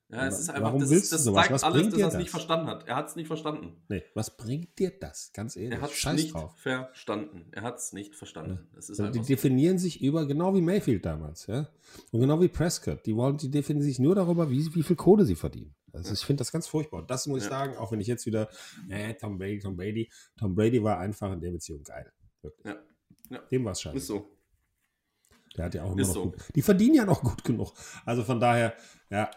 ja, es ist einfach, Warum das, willst das du zeigt was alles, dass er es nicht verstanden hat. Er hat es nicht verstanden. Nee, was bringt dir das? Ganz ehrlich. Er hat es nicht drauf. verstanden. Er hat es nicht verstanden. Ja. Also die definieren so. sich über, genau wie Mayfield damals, ja. Und genau wie Prescott. Die wollen, die definieren sich nur darüber, wie, wie viel Kohle sie verdienen. Also ja. ich finde das ganz furchtbar. Und das muss ich sagen, auch wenn ich jetzt wieder, äh, Tom Brady, Tom Brady. Tom Brady war einfach in der Beziehung geil. Wirklich. Dem war es scheiße. Ist so. Der hat ja auch immer noch so. gut. Die verdienen ja noch gut genug. Also von daher, ja.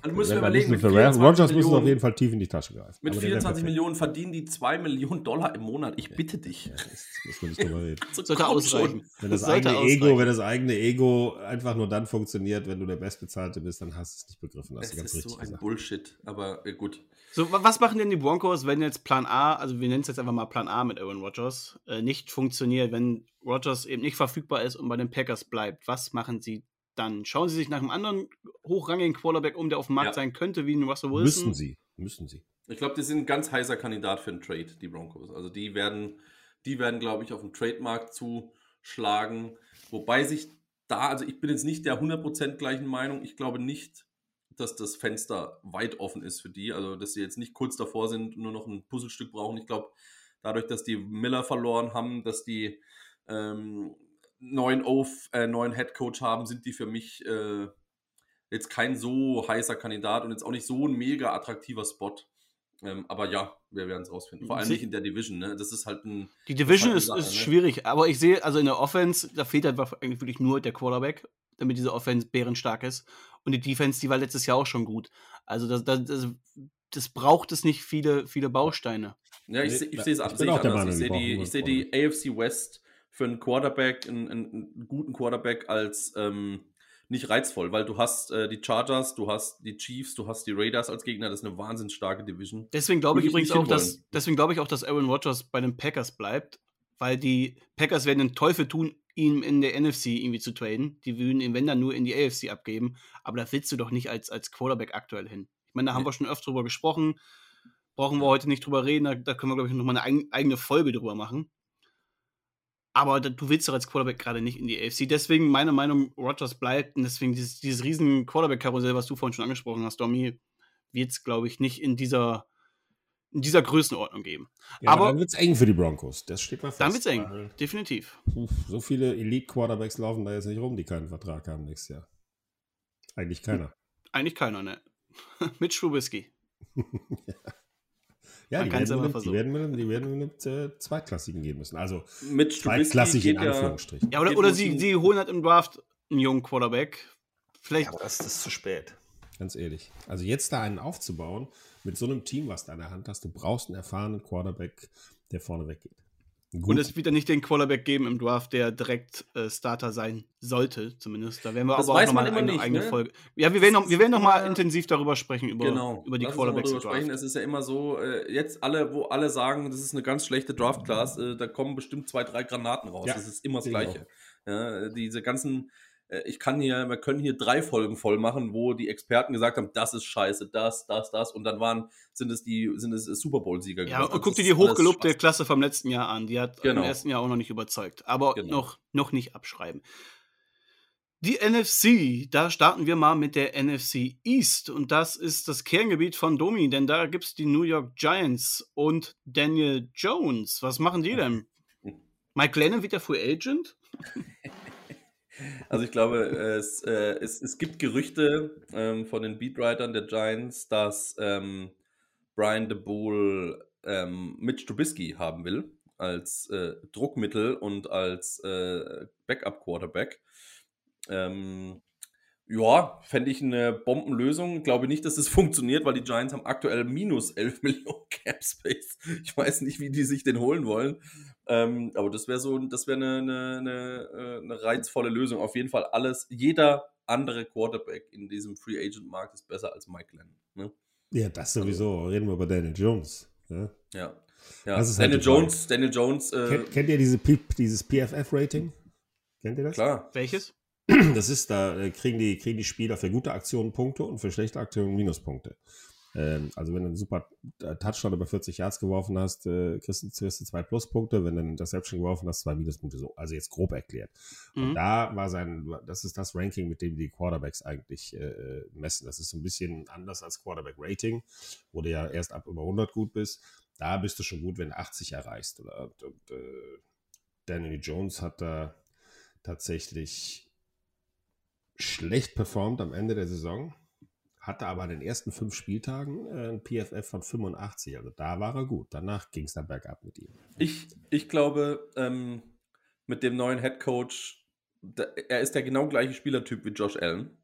Also müssen wir überlegen, mit Rogers müssen auf jeden Fall tief in die Tasche greifen. Mit Aber 24 Millionen verdienen die 2 Millionen Dollar im Monat. Ich bitte dich. Ja, das muss man nicht drüber reden. Sollte ausreichen. Wenn das, eigene Ego, wenn das eigene Ego einfach nur dann funktioniert, wenn du der Bestbezahlte bist, dann hast du es nicht begriffen. Das, das ist so ein gesagt. Bullshit. Aber äh, gut. So, was machen denn die Broncos, wenn jetzt Plan A, also wir nennen es jetzt einfach mal Plan A mit Aaron Rodgers, äh, nicht funktioniert, wenn Rodgers eben nicht verfügbar ist und bei den Packers bleibt? Was machen sie dann? Schauen sie sich nach einem anderen hochrangigen Quarterback um, der auf dem Markt ja. sein könnte, wie ein Russell Wilson? Müssen sie, müssen sie. Ich glaube, die sind ein ganz heißer Kandidat für einen Trade, die Broncos. Also die werden, die werden, glaube ich, auf dem Trademarkt zuschlagen. Wobei sich da, also ich bin jetzt nicht der 100% gleichen Meinung. Ich glaube nicht, dass das Fenster weit offen ist für die. Also, dass sie jetzt nicht kurz davor sind und nur noch ein Puzzlestück brauchen. Ich glaube, dadurch, dass die Miller verloren haben, dass die ähm, neuen, Oath, äh, neuen Head Coach haben, sind die für mich äh, jetzt kein so heißer Kandidat und jetzt auch nicht so ein mega attraktiver Spot. Ähm, aber ja, wir werden es rausfinden. Vor allem nicht in der Division. Ne? Das ist halt ein. Die Division ist, Sache, ist ne? schwierig, aber ich sehe, also in der Offense, da fehlt halt eigentlich wirklich nur der Quarterback, damit diese Offense bärenstark ist. Und die Defense, die war letztes Jahr auch schon gut. Also das, das, das, das braucht es nicht viele, viele Bausteine. Ja, ich, ich sehe es ab. Ich, ich sehe die, seh die AFC West für einen Quarterback, einen, einen guten Quarterback als ähm, nicht reizvoll, weil du hast äh, die Chargers, du hast die Chiefs, du hast die Raiders als Gegner, das ist eine wahnsinnig starke Division. Deswegen glaube ich übrigens auch, dass deswegen glaube ich auch, dass Aaron Rodgers bei den Packers bleibt, weil die Packers werden den Teufel tun, ihn in der NFC irgendwie zu traden. Die würden ihn, wenn dann, nur in die AFC abgeben. Aber da willst du doch nicht als, als Quarterback aktuell hin. Ich meine, da haben wir schon öfter drüber gesprochen. Brauchen wir heute nicht drüber reden. Da, da können wir, glaube ich, nochmal eine eigene Folge drüber machen. Aber du willst doch als Quarterback gerade nicht in die AFC. Deswegen meine Meinung, Rogers bleibt. Und deswegen dieses, dieses riesen Quarterback-Karussell, was du vorhin schon angesprochen hast, Domi, wird es, glaube ich, nicht in dieser, in dieser Größenordnung geben. Ja, aber dann wird es eng für die Broncos. Das steht mal fest. Dann wird es eng, definitiv. So viele Elite-Quarterbacks laufen da jetzt nicht rum, die keinen Vertrag haben nächstes Jahr. Eigentlich keiner. Eigentlich keiner, ne? Mit Trubisky. ja. Ja, die werden, mit, die werden, mit, die werden mit äh, Zweitklassigen gehen müssen. Also mit Zweitklassig in Anführungsstrichen. Ja, oder, oder sie, sie holen halt im Draft einen jungen Quarterback. Vielleicht. Ja, aber das ist zu spät. Ganz ehrlich. Also jetzt da einen aufzubauen, mit so einem Team, was du an der Hand hast, du brauchst einen erfahrenen Quarterback, der vorne weggeht. Gut. Und es wird ja nicht den Quarterback geben im Draft, der direkt äh, Starter sein sollte, zumindest. Da werden wir das aber auch nochmal eine nicht, eigene ne? Folge. Ja, wir werden noch, wir werden noch mal intensiv darüber sprechen, über, genau. über die Lass Quarterbacks im Draft. Es ist ja immer so, äh, jetzt alle, wo alle sagen, das ist eine ganz schlechte Draft-Class, äh, da kommen bestimmt zwei, drei Granaten raus. Ja, das ist immer das genau. Gleiche. Ja, diese ganzen ich kann hier, wir können hier drei Folgen voll machen, wo die Experten gesagt haben, das ist scheiße, das, das, das, und dann waren, sind es die, sind es Super Bowl-Sieger Ja, und guck dir die hochgelobte Klasse vom letzten Jahr an. Die hat genau. im ersten Jahr auch noch nicht überzeugt. Aber genau. noch, noch nicht abschreiben. Die NFC, da starten wir mal mit der NFC East und das ist das Kerngebiet von Domi, denn da gibt es die New York Giants und Daniel Jones. Was machen die denn? Mike Lennon wird der Free Agent? Also ich glaube, es, äh, es, es gibt Gerüchte ähm, von den Beatwritern der Giants, dass ähm, Brian DeBoel ähm, Mitch Trubisky haben will als äh, Druckmittel und als äh, Backup-Quarterback. Ähm, ja, fände ich eine Bombenlösung. Glaube nicht, dass es das funktioniert, weil die Giants haben aktuell minus 11 Millionen Cap Space. Ich weiß nicht, wie die sich den holen wollen. Ähm, aber das wäre so, das wäre eine, eine, eine, äh, eine, reizvolle Lösung. Auf jeden Fall alles, jeder andere Quarterback in diesem Free Agent Markt ist besser als Mike Glenn. Ne? Ja, das sowieso. Also, Reden wir über Daniel Jones. Ja. ja. ja. Halt Daniel, halt Jones, Daniel Jones. Äh, kennt, kennt, ihr diese dieses PFF-Rating? Kennt ihr das? Klar. Welches? Das ist, da äh, kriegen die, kriegen die Spieler für gute Aktionen Punkte und für schlechte Aktionen Minuspunkte. Ähm, also wenn du einen super äh, Touchdown über 40 Yards geworfen hast, äh, kriegst, du, kriegst du zwei Pluspunkte, wenn du einen Interception geworfen hast, zwei Minuspunkte. So, also jetzt grob erklärt. Mhm. Und da war sein, das ist das Ranking, mit dem die Quarterbacks eigentlich äh, messen. Das ist ein bisschen anders als Quarterback-Rating, wo du ja erst ab über 100 gut bist. Da bist du schon gut, wenn du 80 erreichst. Und, und äh, Danny Jones hat da tatsächlich schlecht performt am Ende der Saison, hatte aber in den ersten fünf Spieltagen äh, ein PFF von 85. Also da war er gut. Danach ging es dann bergab mit ihm. Ich, ich glaube, ähm, mit dem neuen Head Coach, da, er ist der genau gleiche Spielertyp wie Josh Allen.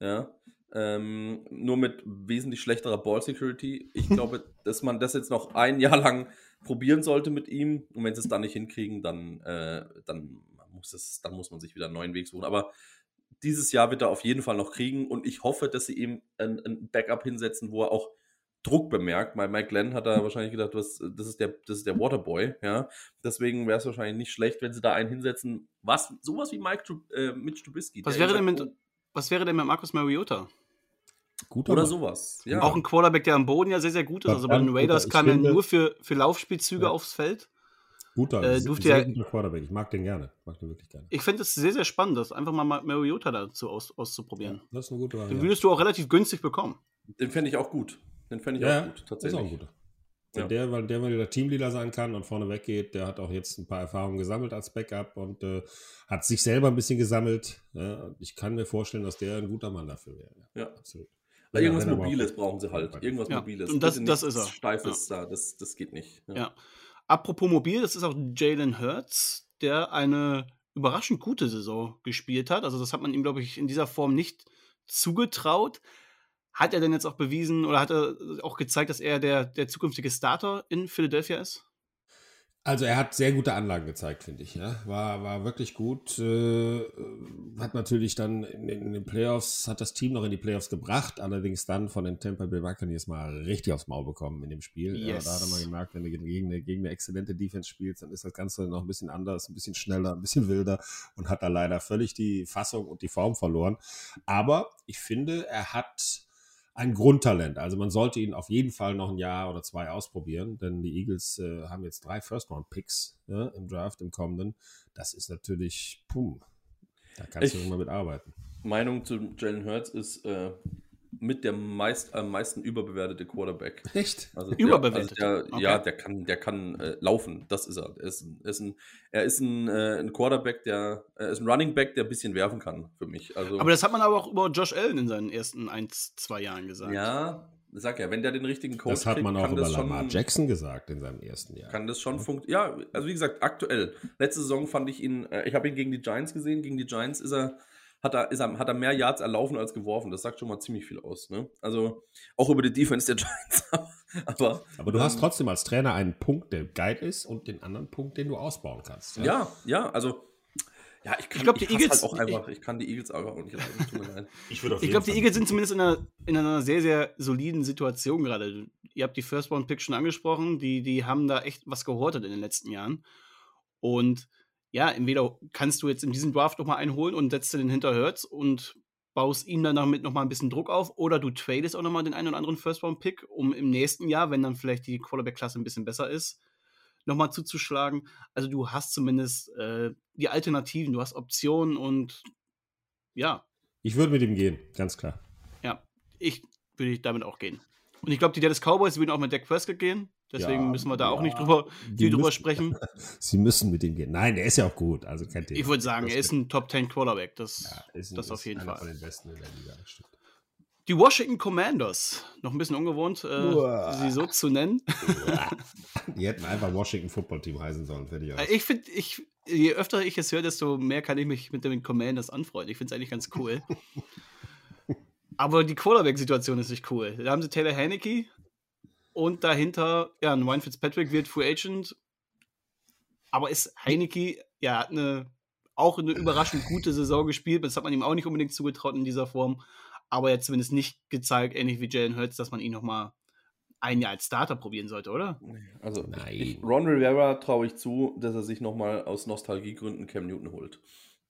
Ja. Ähm, nur mit wesentlich schlechterer Ball Security. Ich glaube, dass man das jetzt noch ein Jahr lang probieren sollte mit ihm. Und wenn sie es dann nicht hinkriegen, dann, äh, dann, muss es, dann muss man sich wieder einen neuen Weg suchen. Aber dieses Jahr wird er auf jeden Fall noch kriegen und ich hoffe, dass sie ihm ein, ein Backup hinsetzen, wo er auch Druck bemerkt. Weil Mike Glenn hat da wahrscheinlich gedacht, was, das, ist der, das ist der Waterboy, ja. Deswegen wäre es wahrscheinlich nicht schlecht, wenn sie da einen hinsetzen, was, sowas wie Mike äh, Mitch Trubisky. Was wäre, denn mit, was wäre denn mit Marcus Mariota? Gut, Oder sowas. Ja. Auch ein Quarterback, der am Boden ja sehr, sehr gut ist. Also bei den Raiders kam er nur für, für Laufspielzüge ja. aufs Feld. Guter, äh, durfte sehr ja, Quarterback. Ich mag den gerne. Mag den wirklich gerne. Ich finde es sehr, sehr spannend, das einfach mal Mariota dazu aus, auszuprobieren. Ja, das ist eine gute Variante. Den würdest du auch relativ günstig bekommen. Den fände ich auch gut. Den fände ich ja, auch gut, tatsächlich. Ist auch ein guter. Ja. Der, weil der, weil der Teamleader sein kann und vorne weggeht, der hat auch jetzt ein paar Erfahrungen gesammelt als Backup und äh, hat sich selber ein bisschen gesammelt. Ja, ich kann mir vorstellen, dass der ein guter Mann dafür wäre. Ja, absolut. Ja, irgendwas Mobiles brauchen sie halt. Irgendwas Mobiles. Und das, das ist er. Steifes da, das, das geht nicht. ja. Apropos mobil, das ist auch Jalen Hurts, der eine überraschend gute Saison gespielt hat. Also das hat man ihm, glaube ich, in dieser Form nicht zugetraut. Hat er denn jetzt auch bewiesen oder hat er auch gezeigt, dass er der, der zukünftige Starter in Philadelphia ist? Also er hat sehr gute Anlagen gezeigt, finde ich. Ja? War, war wirklich gut. Äh, hat natürlich dann in, in, den Playoffs, hat das Team noch in die Playoffs gebracht, allerdings dann von den Tampa Bay Buccaneers mal richtig aufs Maul bekommen in dem Spiel. Yes. Ja, da hat er mal gemerkt, wenn du gegen eine, gegen eine exzellente Defense spielst, dann ist das Ganze noch ein bisschen anders, ein bisschen schneller, ein bisschen wilder und hat da leider völlig die Fassung und die Form verloren. Aber ich finde, er hat ein Grundtalent. Also man sollte ihn auf jeden Fall noch ein Jahr oder zwei ausprobieren, denn die Eagles äh, haben jetzt drei First-Round-Picks ja, im Draft im kommenden. Das ist natürlich, pum, da kannst ich, du immer mit arbeiten. Meinung zu Jalen Hurts ist, äh, mit der meist, am meisten überbewertete Quarterback. Echt? Also der, Überbewertet? Also der, okay. Ja, der kann, der kann äh, laufen. Das ist er. Er ist ein, er ist ein, er ist ein, äh, ein Quarterback, der er ist ein Running Back, der ein bisschen werfen kann für mich. Also, aber das hat man aber auch über Josh Allen in seinen ersten ein, zwei Jahren gesagt. Ja, sag ja, wenn der den richtigen Coach Das hat kriegt, man auch über Lamar schon, Jackson gesagt in seinem ersten Jahr. Kann das schon funktionieren? Ja, also wie gesagt, aktuell. Letzte Saison fand ich ihn, äh, ich habe ihn gegen die Giants gesehen. Gegen die Giants ist er hat er, ist er, hat er mehr Yards erlaufen als geworfen. Das sagt schon mal ziemlich viel aus. Ne? Also auch über die Defense der Giants. aber, aber du ähm, hast trotzdem als Trainer einen Punkt, der geil ist und den anderen Punkt, den du ausbauen kannst. Ja, ja, ja also ja, ich, ich glaube, die Eagles. Halt auch einfach, ich kann die Eagles aber auch nicht leiden. ich ich glaube, die Eagles sind zumindest in einer, in einer sehr, sehr soliden Situation gerade. Ihr habt die First Round Pick schon angesprochen. Die, die haben da echt was gehortet in den letzten Jahren. Und ja, entweder kannst du jetzt in diesem Draft nochmal einholen und setzt den hinter Hurts und baust ihm dann damit nochmal ein bisschen Druck auf, oder du tradest auch nochmal den einen oder anderen First Round Pick, um im nächsten Jahr, wenn dann vielleicht die Quarterback-Klasse ein bisschen besser ist, nochmal zuzuschlagen. Also du hast zumindest äh, die Alternativen, du hast Optionen und ja. Ich würde mit ihm gehen, ganz klar. Ja, ich würde damit auch gehen. Und ich glaube, die Dallas Cowboys würden auch mit Dak Prescott gehen. Deswegen ja, müssen wir da ja, auch nicht drüber, viel drüber sprechen. Sie müssen mit ihm gehen. Nein, der ist ja auch gut. Also kein Ich würde sagen, er ist ein Top 10 Quarterback. Das, ja, ist ein, das auf jeden Fall. Von den besten in der Liga, stimmt. Die Washington Commanders, noch ein bisschen ungewohnt, äh, sie so zu nennen. Die hätten einfach Washington Football Team heißen sollen, fertig aus. Ich finde, ich, je öfter ich es höre, desto mehr kann ich mich mit den Commanders anfreunden. Ich finde es eigentlich ganz cool. Aber die Quarterback-Situation ist nicht cool. Da haben sie Taylor Haneke und dahinter, ja, ein Ryan Fitzpatrick wird Free Agent. Aber ist Heineke, ja, hat eine, auch eine überraschend gute Saison gespielt. Das hat man ihm auch nicht unbedingt zugetraut in dieser Form aber jetzt zumindest nicht gezeigt, ähnlich wie Jalen Hurts, dass man ihn noch mal ein Jahr als Starter probieren sollte, oder? Also Nein. Ich, Ron Rivera traue ich zu, dass er sich noch mal aus Nostalgiegründen Cam Newton holt.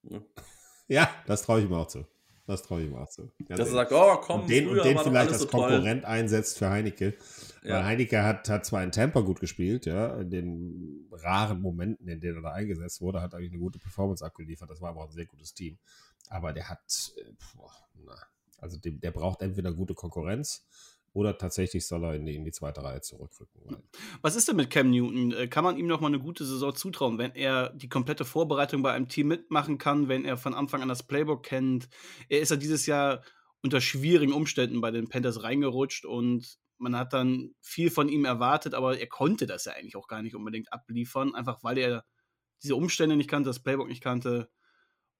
Ja, ja das traue ich ihm auch zu. Das traue ich ihm auch zu. Dass er sagt, oh komm, und den, und den vielleicht als so Konkurrent toll. einsetzt für Heineke. Ja. Weil Heineke hat, hat zwar in Tampa gut gespielt, ja, in den raren Momenten, in denen er da eingesetzt wurde, hat eigentlich eine gute Performance abgeliefert. Das war aber auch ein sehr gutes Team. Aber der hat, äh, boah, na, also dem, der braucht entweder gute Konkurrenz oder tatsächlich soll er in die, in die zweite Reihe zurückrücken. Was ist denn mit Cam Newton? Äh, kann man ihm noch mal eine gute Saison zutrauen, wenn er die komplette Vorbereitung bei einem Team mitmachen kann, wenn er von Anfang an das Playbook kennt? Er ist ja dieses Jahr unter schwierigen Umständen bei den Panthers reingerutscht und man hat dann viel von ihm erwartet, aber er konnte das ja eigentlich auch gar nicht unbedingt abliefern, einfach weil er diese Umstände nicht kannte, das Playbook nicht kannte.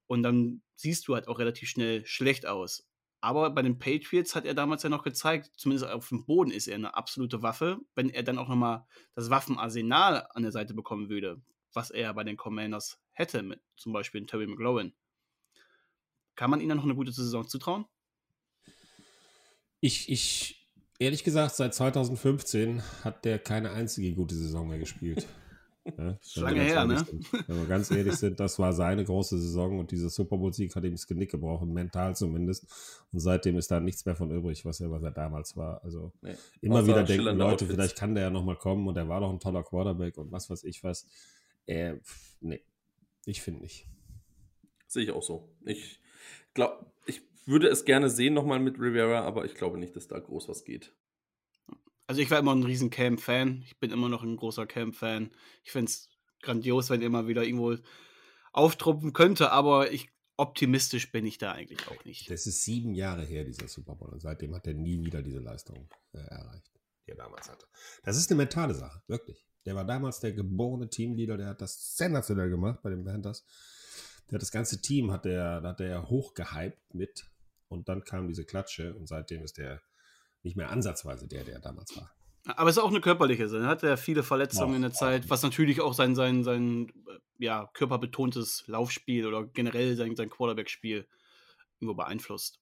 Und dann siehst du halt auch relativ schnell schlecht aus. Aber bei den Patriots hat er damals ja noch gezeigt, zumindest auf dem Boden ist er eine absolute Waffe. Wenn er dann auch nochmal das Waffenarsenal an der Seite bekommen würde, was er bei den Commanders hätte, mit zum Beispiel Terry McLaurin, kann man dann noch eine gute Saison zutrauen? Ich, ich, ehrlich gesagt, seit 2015 hat der keine einzige gute Saison mehr gespielt. Ja, lange her, ne? Sind. Wenn wir ganz ehrlich sind, das war seine große Saison und diese Super Bowl-Sieg hat ihm das Genick gebrochen, mental zumindest. Und seitdem ist da nichts mehr von übrig, was er, was er damals war. Also nee. immer wieder denken Leute, Outfits. vielleicht kann der ja nochmal kommen und er war doch ein toller Quarterback und was weiß ich was. Äh, nee, ich finde nicht. Sehe ich auch so. Ich glaube, ich würde es gerne sehen nochmal mit Rivera, aber ich glaube nicht, dass da groß was geht. Also ich war immer ein riesen Cam-Fan. Ich bin immer noch ein großer Cam-Fan. Ich finde es grandios, wenn er mal wieder irgendwo auftruppen könnte, aber ich optimistisch bin ich da eigentlich auch nicht. Das ist sieben Jahre her, dieser Super Bowl. Und seitdem hat er nie wieder diese Leistung äh, erreicht, die er damals hatte. Das ist eine mentale Sache, wirklich. Der war damals der geborene Teamleader, der hat das sensationell gemacht bei den Panthers. Der hat das ganze Team hat der, hat der hochgehypt mit und dann kam diese Klatsche und seitdem ist der nicht mehr ansatzweise der, der damals war. Aber es ist auch eine körperliche Sache. Er hat ja viele Verletzungen oh, in der Zeit, was natürlich auch sein, sein, sein äh, ja, körperbetontes Laufspiel oder generell sein, sein Quarterback-Spiel irgendwo beeinflusst.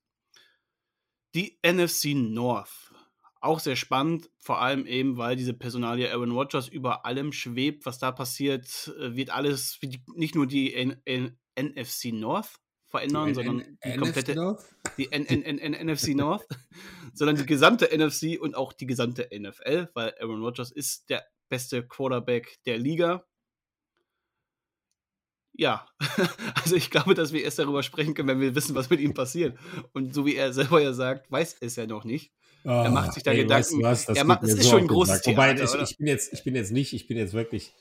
Die NFC North. Auch sehr spannend, vor allem eben, weil diese Personalie Aaron Rodgers über allem schwebt. Was da passiert, äh, wird alles, nicht nur die N N NFC North, verändern, sondern die komplette die NFC North, sondern die gesamte NFC und auch die gesamte NFL, weil Aaron Rodgers ist der beste Quarterback der Liga. Ja, also ich glaube, dass wir erst darüber sprechen können, wenn wir wissen, was mit ihm passiert. Und so wie er selber ja sagt, weiß es ja noch nicht. Oh, er macht sich da ey, Gedanken. Weißt du was, das er macht, es ist so schon ein großes Wobei, ich, ich, bin jetzt, ich bin jetzt nicht, ich bin jetzt wirklich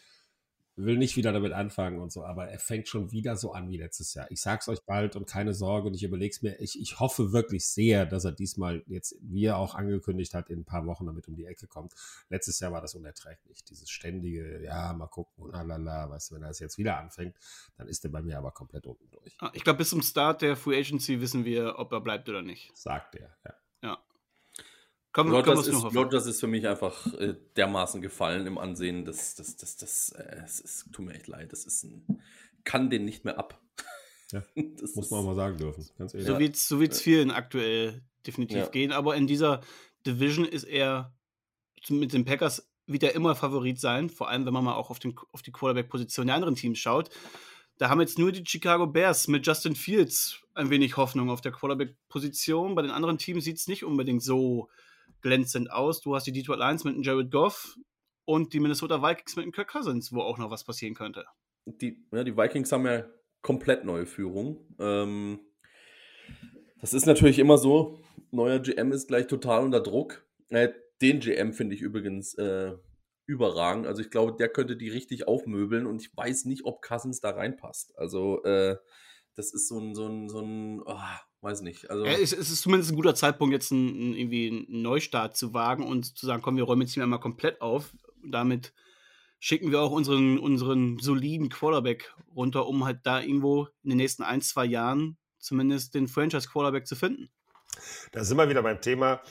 will nicht wieder damit anfangen und so, aber er fängt schon wieder so an wie letztes Jahr. Ich sag's euch bald und keine Sorge und ich überlege es mir. Ich, ich hoffe wirklich sehr, dass er diesmal jetzt, wie er auch angekündigt hat, in ein paar Wochen damit um die Ecke kommt. Letztes Jahr war das unerträglich. Dieses ständige, ja, mal gucken und lalala, weißt du, wenn er es jetzt wieder anfängt, dann ist er bei mir aber komplett unten durch. Ah, ich glaube, bis zum Start der Free Agency wissen wir, ob er bleibt oder nicht. Sagt er, ja. Ja. Komm, Rogers, ist, Rogers ist für mich einfach äh, dermaßen gefallen im Ansehen. Das, das, das, das, äh, es, es tut mir echt leid. Das ist ein, kann den nicht mehr ab. Ja, das muss man auch mal sagen dürfen. Ganz ehrlich. So wird es so wird's vielen aktuell definitiv ja. gehen. Aber in dieser Division ist er mit den Packers wieder immer Favorit sein. Vor allem, wenn man mal auch auf, den, auf die Quarterback-Position der anderen Teams schaut. Da haben jetzt nur die Chicago Bears mit Justin Fields ein wenig Hoffnung auf der Quarterback-Position. Bei den anderen Teams sieht es nicht unbedingt so glänzend aus. Du hast die Detroit Lions mit einem Jared Goff und die Minnesota Vikings mit einem Kirk Cousins, wo auch noch was passieren könnte. Die, ja, die Vikings haben ja komplett neue Führung. Ähm, das ist natürlich immer so. Neuer GM ist gleich total unter Druck. Äh, den GM finde ich übrigens äh, überragend. Also ich glaube, der könnte die richtig aufmöbeln und ich weiß nicht, ob Cousins da reinpasst. Also äh, das ist so ein, so ein, so ein oh, weiß nicht. Also ja, es, es, ist zumindest ein guter Zeitpunkt, jetzt einen, irgendwie einen Neustart zu wagen und zu sagen, komm, wir räumen jetzt hier einmal komplett auf. Damit schicken wir auch unseren, unseren soliden Quarterback runter, um halt da irgendwo in den nächsten ein, zwei Jahren zumindest den Franchise-Quarterback zu finden. Da sind wir wieder beim Thema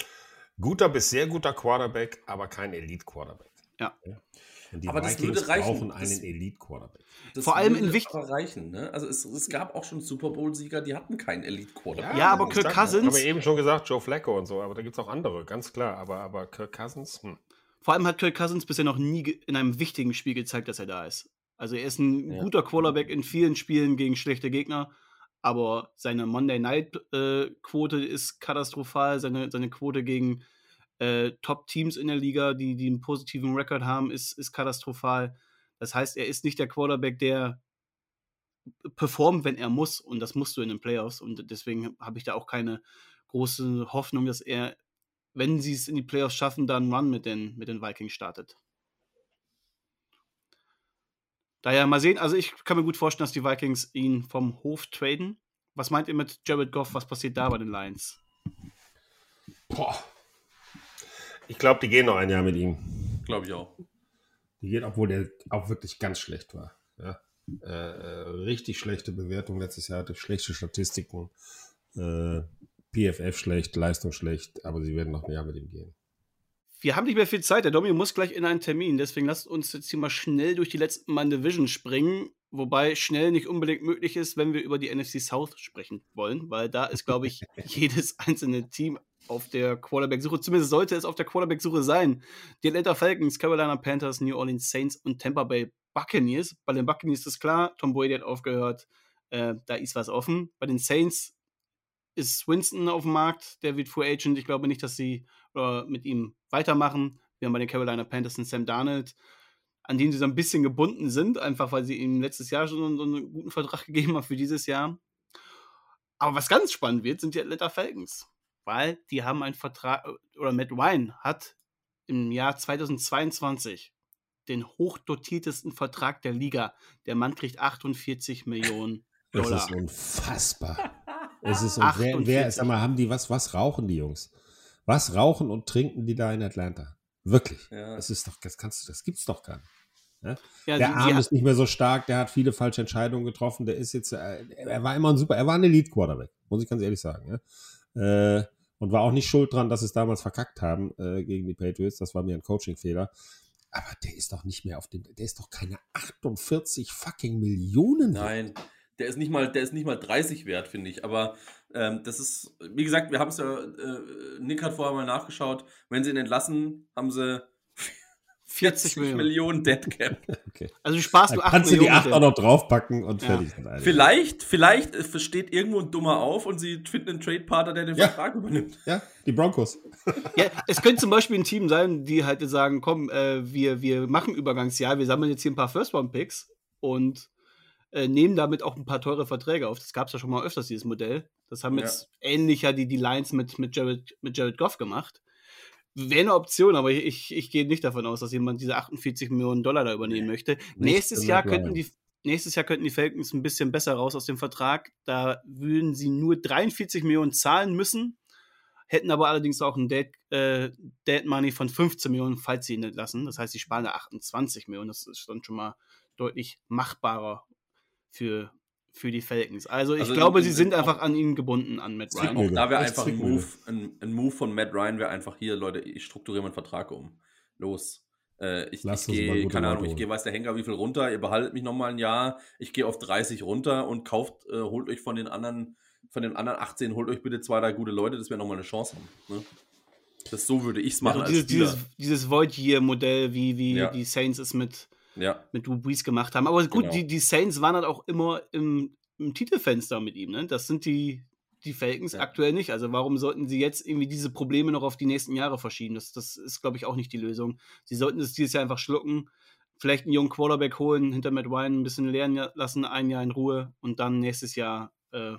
guter bis sehr guter Quarterback, aber kein Elite-Quarterback. Ja. ja. Die aber Vikings das würde reichen. brauchen einen Elite-Quarterback. Vor allem in wichtigen. reichen. Ne? Also es, es, gab auch schon Super Bowl-Sieger, die hatten keinen Elite-Quarterback. Ja, ja, aber Kirk Cousins. Haben wir eben schon gesagt, Joe Flacco und so, aber da gibt es auch andere, ganz klar. Aber, aber Kirk Cousins. Hm. Vor allem hat Kirk Cousins bisher noch nie in einem wichtigen Spiel gezeigt, dass er da ist. Also er ist ein ja. guter Quarterback in vielen Spielen gegen schlechte Gegner, aber seine Monday Night äh, Quote ist katastrophal. Seine, seine Quote gegen äh, Top-Teams in der Liga, die, die einen positiven Rekord haben, ist, ist katastrophal. Das heißt, er ist nicht der Quarterback, der performt, wenn er muss. Und das musst du in den Playoffs. Und deswegen habe ich da auch keine große Hoffnung, dass er, wenn sie es in die Playoffs schaffen, dann Run mit den, mit den Vikings startet. Daher mal sehen. Also ich kann mir gut vorstellen, dass die Vikings ihn vom Hof traden. Was meint ihr mit Jared Goff? Was passiert da bei den Lions? Boah, ich glaube, die gehen noch ein Jahr mit ihm. Glaube ich auch. Die gehen, obwohl der auch wirklich ganz schlecht war. Ja. Äh, äh richtig schlechte Bewertung letztes Jahr, hatte schlechte Statistiken. Äh, PFF schlecht, Leistung schlecht, aber sie werden noch ein Jahr mit ihm gehen. Wir haben nicht mehr viel Zeit. Der Domi muss gleich in einen Termin. Deswegen lasst uns jetzt hier mal schnell durch die letzten Mann Division springen. Wobei schnell nicht unbedingt möglich ist, wenn wir über die NFC South sprechen wollen, weil da ist, glaube ich, jedes einzelne Team auf der Quarterback-Suche. Zumindest sollte es auf der Quarterback-Suche sein. Die Atlanta Falcons, Carolina Panthers, New Orleans Saints und Tampa Bay Buccaneers. Bei den Buccaneers ist klar, Tom Brady hat aufgehört. Äh, da ist was offen. Bei den Saints ist Winston auf dem Markt. Der wird Free Agent. Ich glaube nicht, dass sie äh, mit ihm weitermachen. Wir haben bei den Carolina Panthers einen Sam Darnold, an den sie so ein bisschen gebunden sind, einfach weil sie ihm letztes Jahr schon so einen guten Vertrag gegeben haben für dieses Jahr. Aber was ganz spannend wird, sind die Atlanta Falcons weil die haben einen Vertrag, äh, oder Matt Ryan hat im Jahr 2022 den hochdotiertesten Vertrag der Liga. Der Mann kriegt 48 Millionen Dollar. Das ist unfassbar. Es ist und wer, wer, sag mal, haben die was, was rauchen die Jungs? Was rauchen und trinken die da in Atlanta? Wirklich. Ja. Das ist doch, das kannst du, das gibt's doch gar nicht. Ja? Ja, der Arm ist nicht mehr so stark, der hat viele falsche Entscheidungen getroffen, der ist jetzt, äh, er war immer ein super, er war ein Elite-Quarterback, muss ich ganz ehrlich sagen. Ja? Äh, und war auch nicht schuld dran, dass sie es damals verkackt haben äh, gegen die Patriots. Das war mir ein Coaching-Fehler. Aber der ist doch nicht mehr auf dem, der ist doch keine 48 fucking Millionen. Nein, der ist nicht mal, der ist nicht mal 30 wert, finde ich. Aber ähm, das ist, wie gesagt, wir haben es ja, äh, Nick hat vorher mal nachgeschaut. Wenn sie ihn entlassen, haben sie 40 Millionen. Millionen Deadcap. Okay. Also du sparst du 8 kannst Millionen. Kannst du die 8 auch noch draufpacken und ja. fertig. Vielleicht, vielleicht steht irgendwo ein Dummer auf und sie finden einen Trade-Partner, der den ja. Vertrag übernimmt. Ja, die Broncos. ja, es könnte zum Beispiel ein Team sein, die halt sagen, komm, äh, wir, wir machen Übergangsjahr, wir sammeln jetzt hier ein paar First-Round-Picks und äh, nehmen damit auch ein paar teure Verträge auf. Das gab es ja schon mal öfters, dieses Modell. Das haben jetzt ähnlicher die, die Lions mit, mit, Jared, mit Jared Goff gemacht Wäre eine Option, aber ich, ich gehe nicht davon aus, dass jemand diese 48 Millionen Dollar da übernehmen möchte. Nächstes Jahr könnten die nächstes Jahr könnten die Falcons ein bisschen besser raus aus dem Vertrag. Da würden sie nur 43 Millionen zahlen müssen, hätten aber allerdings auch ein Dead, äh, Dead Money von 15 Millionen, falls sie ihn entlassen. Das heißt, sie sparen da 28 Millionen. Das ist dann schon mal deutlich machbarer für, für die Falcons. Also ich Also glaube, in- sie in- sind auch- einfach an ihn gebunden, an Matt Ryan. Auch da wäre einfach ein. Move, ein, ein Move von Matt Ryan wäre einfach hier, Leute, ich strukturiere meinen Vertrag um. Los. Äh, ich ich gehe, keine Ahnung, ich gehe, weiß der Henker, wie viel runter, ihr behaltet mich nochmal ein Jahr, ich gehe auf 30 runter und kauft, äh, holt euch von den anderen, von den anderen 18, holt euch bitte zwei, drei gute Leute, dass wir nochmal eine Chance haben. Ne? Das so würde ich es machen Also als dieses, dieses, dieses Void-Year-Modell, wie, wie Ja. die Saints es mit, ja. mit Drew Brees gemacht haben. Aber gut, Genau. die, die Saints waren halt auch immer im, im Titelfenster mit ihm. Ne? Das sind die, die Falcons Ja. aktuell nicht. Also warum sollten sie jetzt irgendwie diese Probleme noch auf die nächsten Jahre verschieben? Das, das ist, glaube ich, auch nicht die Lösung. Sie sollten es dieses Jahr einfach schlucken, vielleicht einen jungen Quarterback holen, hinter Matt Ryan ein bisschen lernen lassen, ein Jahr in Ruhe und dann nächstes Jahr äh,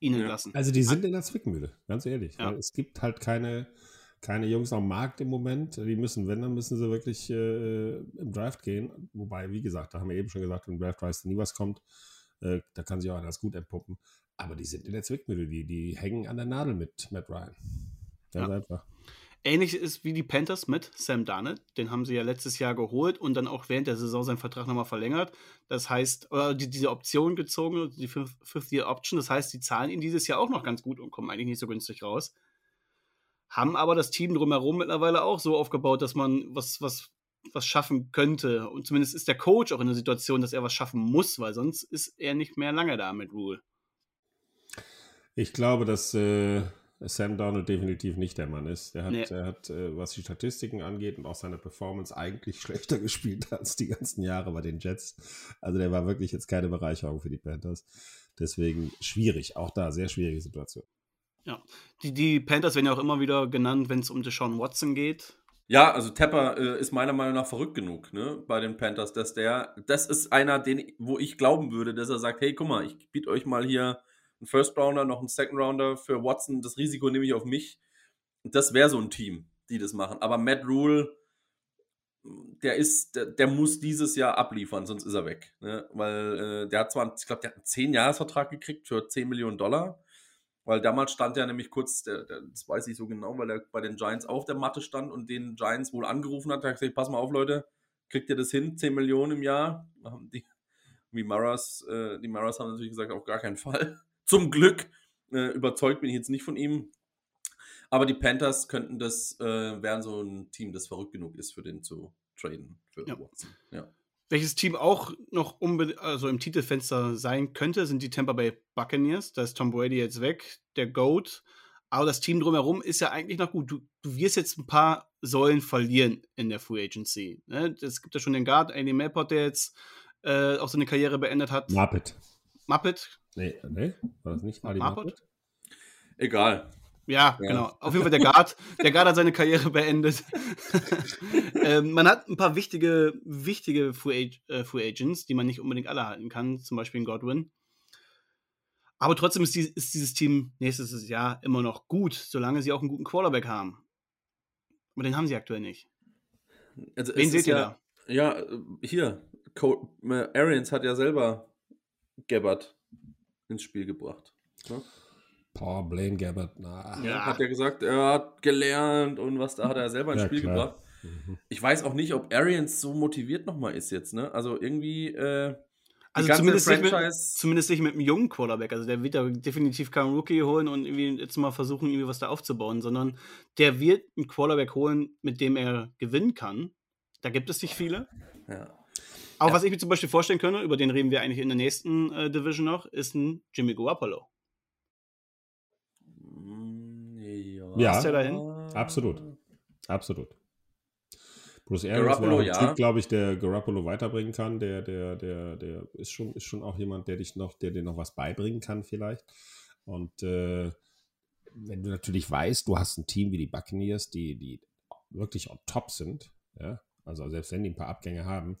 ihn Ja. entlassen. Also die sind in der Zwickmühle, ganz ehrlich. Ja. Es gibt halt keine, keine Jungs am Markt im Moment. Die müssen, wenn, dann müssen sie wirklich äh, im Draft gehen. Wobei, wie gesagt, da haben wir eben schon gesagt, im Draft weiß nie was kommt. Äh, da kann sich auch einer das gut entpuppen. Aber die sind in der Zwickmühle. Die, die hängen an der Nadel mit Matt Ryan. Ganz Ja. einfach. Ähnlich ist wie die Panthers mit Sam Darnold. Den haben sie ja letztes Jahr geholt und dann auch während der Saison seinen Vertrag nochmal verlängert. Das heißt, oder die, diese Option gezogen, die Fifth- Fifth-Year-Option. Das heißt, die zahlen ihn dieses Jahr auch noch ganz gut und kommen eigentlich nicht so günstig raus. Haben aber das Team drumherum mittlerweile auch so aufgebaut, dass man was, was, was schaffen könnte. Und zumindest ist der Coach auch in der Situation, dass er was schaffen muss, weil sonst ist er nicht mehr lange da mit Rule. Ich glaube, dass äh, Sam Darnold definitiv nicht der Mann ist. Der hat, Nee. er hat äh, was die Statistiken angeht und auch seine Performance eigentlich schlechter gespielt als die ganzen Jahre bei den Jets. Also der war wirklich jetzt keine Bereicherung für die Panthers. Deswegen schwierig, auch da sehr schwierige Situation. Die, die Panthers werden ja auch immer wieder genannt, wenn es um Deshaun Watson geht. Ja, also Tepper äh, ist meiner Meinung nach verrückt genug, ne, bei den Panthers, dass der, das ist einer, den, wo ich glauben würde, dass er sagt, hey, guck mal, ich biete euch mal hier einen First Rounder, noch einen Second Rounder für Watson, das Risiko nehme ich auf mich. Das wäre so ein Team, die das machen. Aber Matt Rule, der ist, der, der muss dieses Jahr abliefern, sonst ist er weg. Ne? Weil äh, der hat zwar, ich glaube, der hat einen 10-Jahres-Vertrag gekriegt für 10 Millionen Dollar. Weil damals stand er nämlich kurz, der, der, das weiß ich so genau, weil er bei den Giants auf der Matte stand und den Giants wohl angerufen hat. Hat gesagt, pass mal auf, Leute, kriegt ihr das hin? 10 Millionen im Jahr? Die, wie Maras, äh, die Maras haben natürlich gesagt, auf gar keinen Fall. Zum Glück. Äh, überzeugt bin ich jetzt nicht von ihm. Aber die Panthers könnten das, äh, wären so ein Team, das verrückt genug ist, für den zu traden, für Ja. Watson. Ja. Welches Team auch noch also im Titelfenster sein könnte, sind die Tampa Bay Buccaneers. Da ist Tom Brady jetzt weg, der GOAT. Aber das Team drumherum ist ja eigentlich noch gut. Du, du wirst jetzt ein paar Säulen verlieren in der Free Agency. Ne? Es gibt ja schon den Guard, Andy Melport, der jetzt äh, auch seine Karriere beendet hat. Muppet. Muppet. Nee, nee, war das nicht Ali Muppet? Muppet? Egal. Ja, Ja. genau. Auf jeden Fall der Guard. Der Guard hat seine Karriere beendet. ähm, man hat ein paar wichtige, wichtige Free, äh, Free Agents, die man nicht unbedingt alle halten kann, zum Beispiel in Godwin. Aber trotzdem ist, die, ist dieses Team nächstes Jahr immer noch gut, solange sie auch einen guten Quarterback haben. Aber den haben sie aktuell nicht. Also Wen seht ihr ja, Ja, äh, hier. Co äh, Arians hat ja selber Gabbard ins Spiel gebracht. Ne? Boah, Blaine Gabbert. Na. Ja. Hat ja gesagt, er hat gelernt und was da hat er selber ins Ja, Spiel klar. gebracht. Mhm. Ich weiß auch nicht, ob Arians so motiviert nochmal ist jetzt, ne? Also irgendwie, äh, Also zumindest nicht, mit, Franchise- zumindest nicht mit einem jungen Quarterback. Also der wird da definitiv keinen Rookie holen und irgendwie jetzt mal versuchen, irgendwie was da aufzubauen, sondern der wird einen Quarterback holen, mit dem er gewinnen kann. Da gibt es nicht viele. ja. Aber Ja. was ich mir zum Beispiel vorstellen könnte, über den reden wir eigentlich in der nächsten äh, Division noch, ist ein Jimmy Garoppolo. Ja. Ja, Passt der dahin? absolut. Absolut. Bruce Arians wäre ja. Typ, glaube ich, der Garoppolo weiterbringen kann. Der, der, der, der ist schon, ist schon auch jemand, der dich noch, der dir noch was beibringen kann, vielleicht. Und äh, wenn du natürlich weißt, du hast ein Team wie die Buccaneers, die, die wirklich on top sind, ja, also selbst wenn die ein paar Abgänge haben,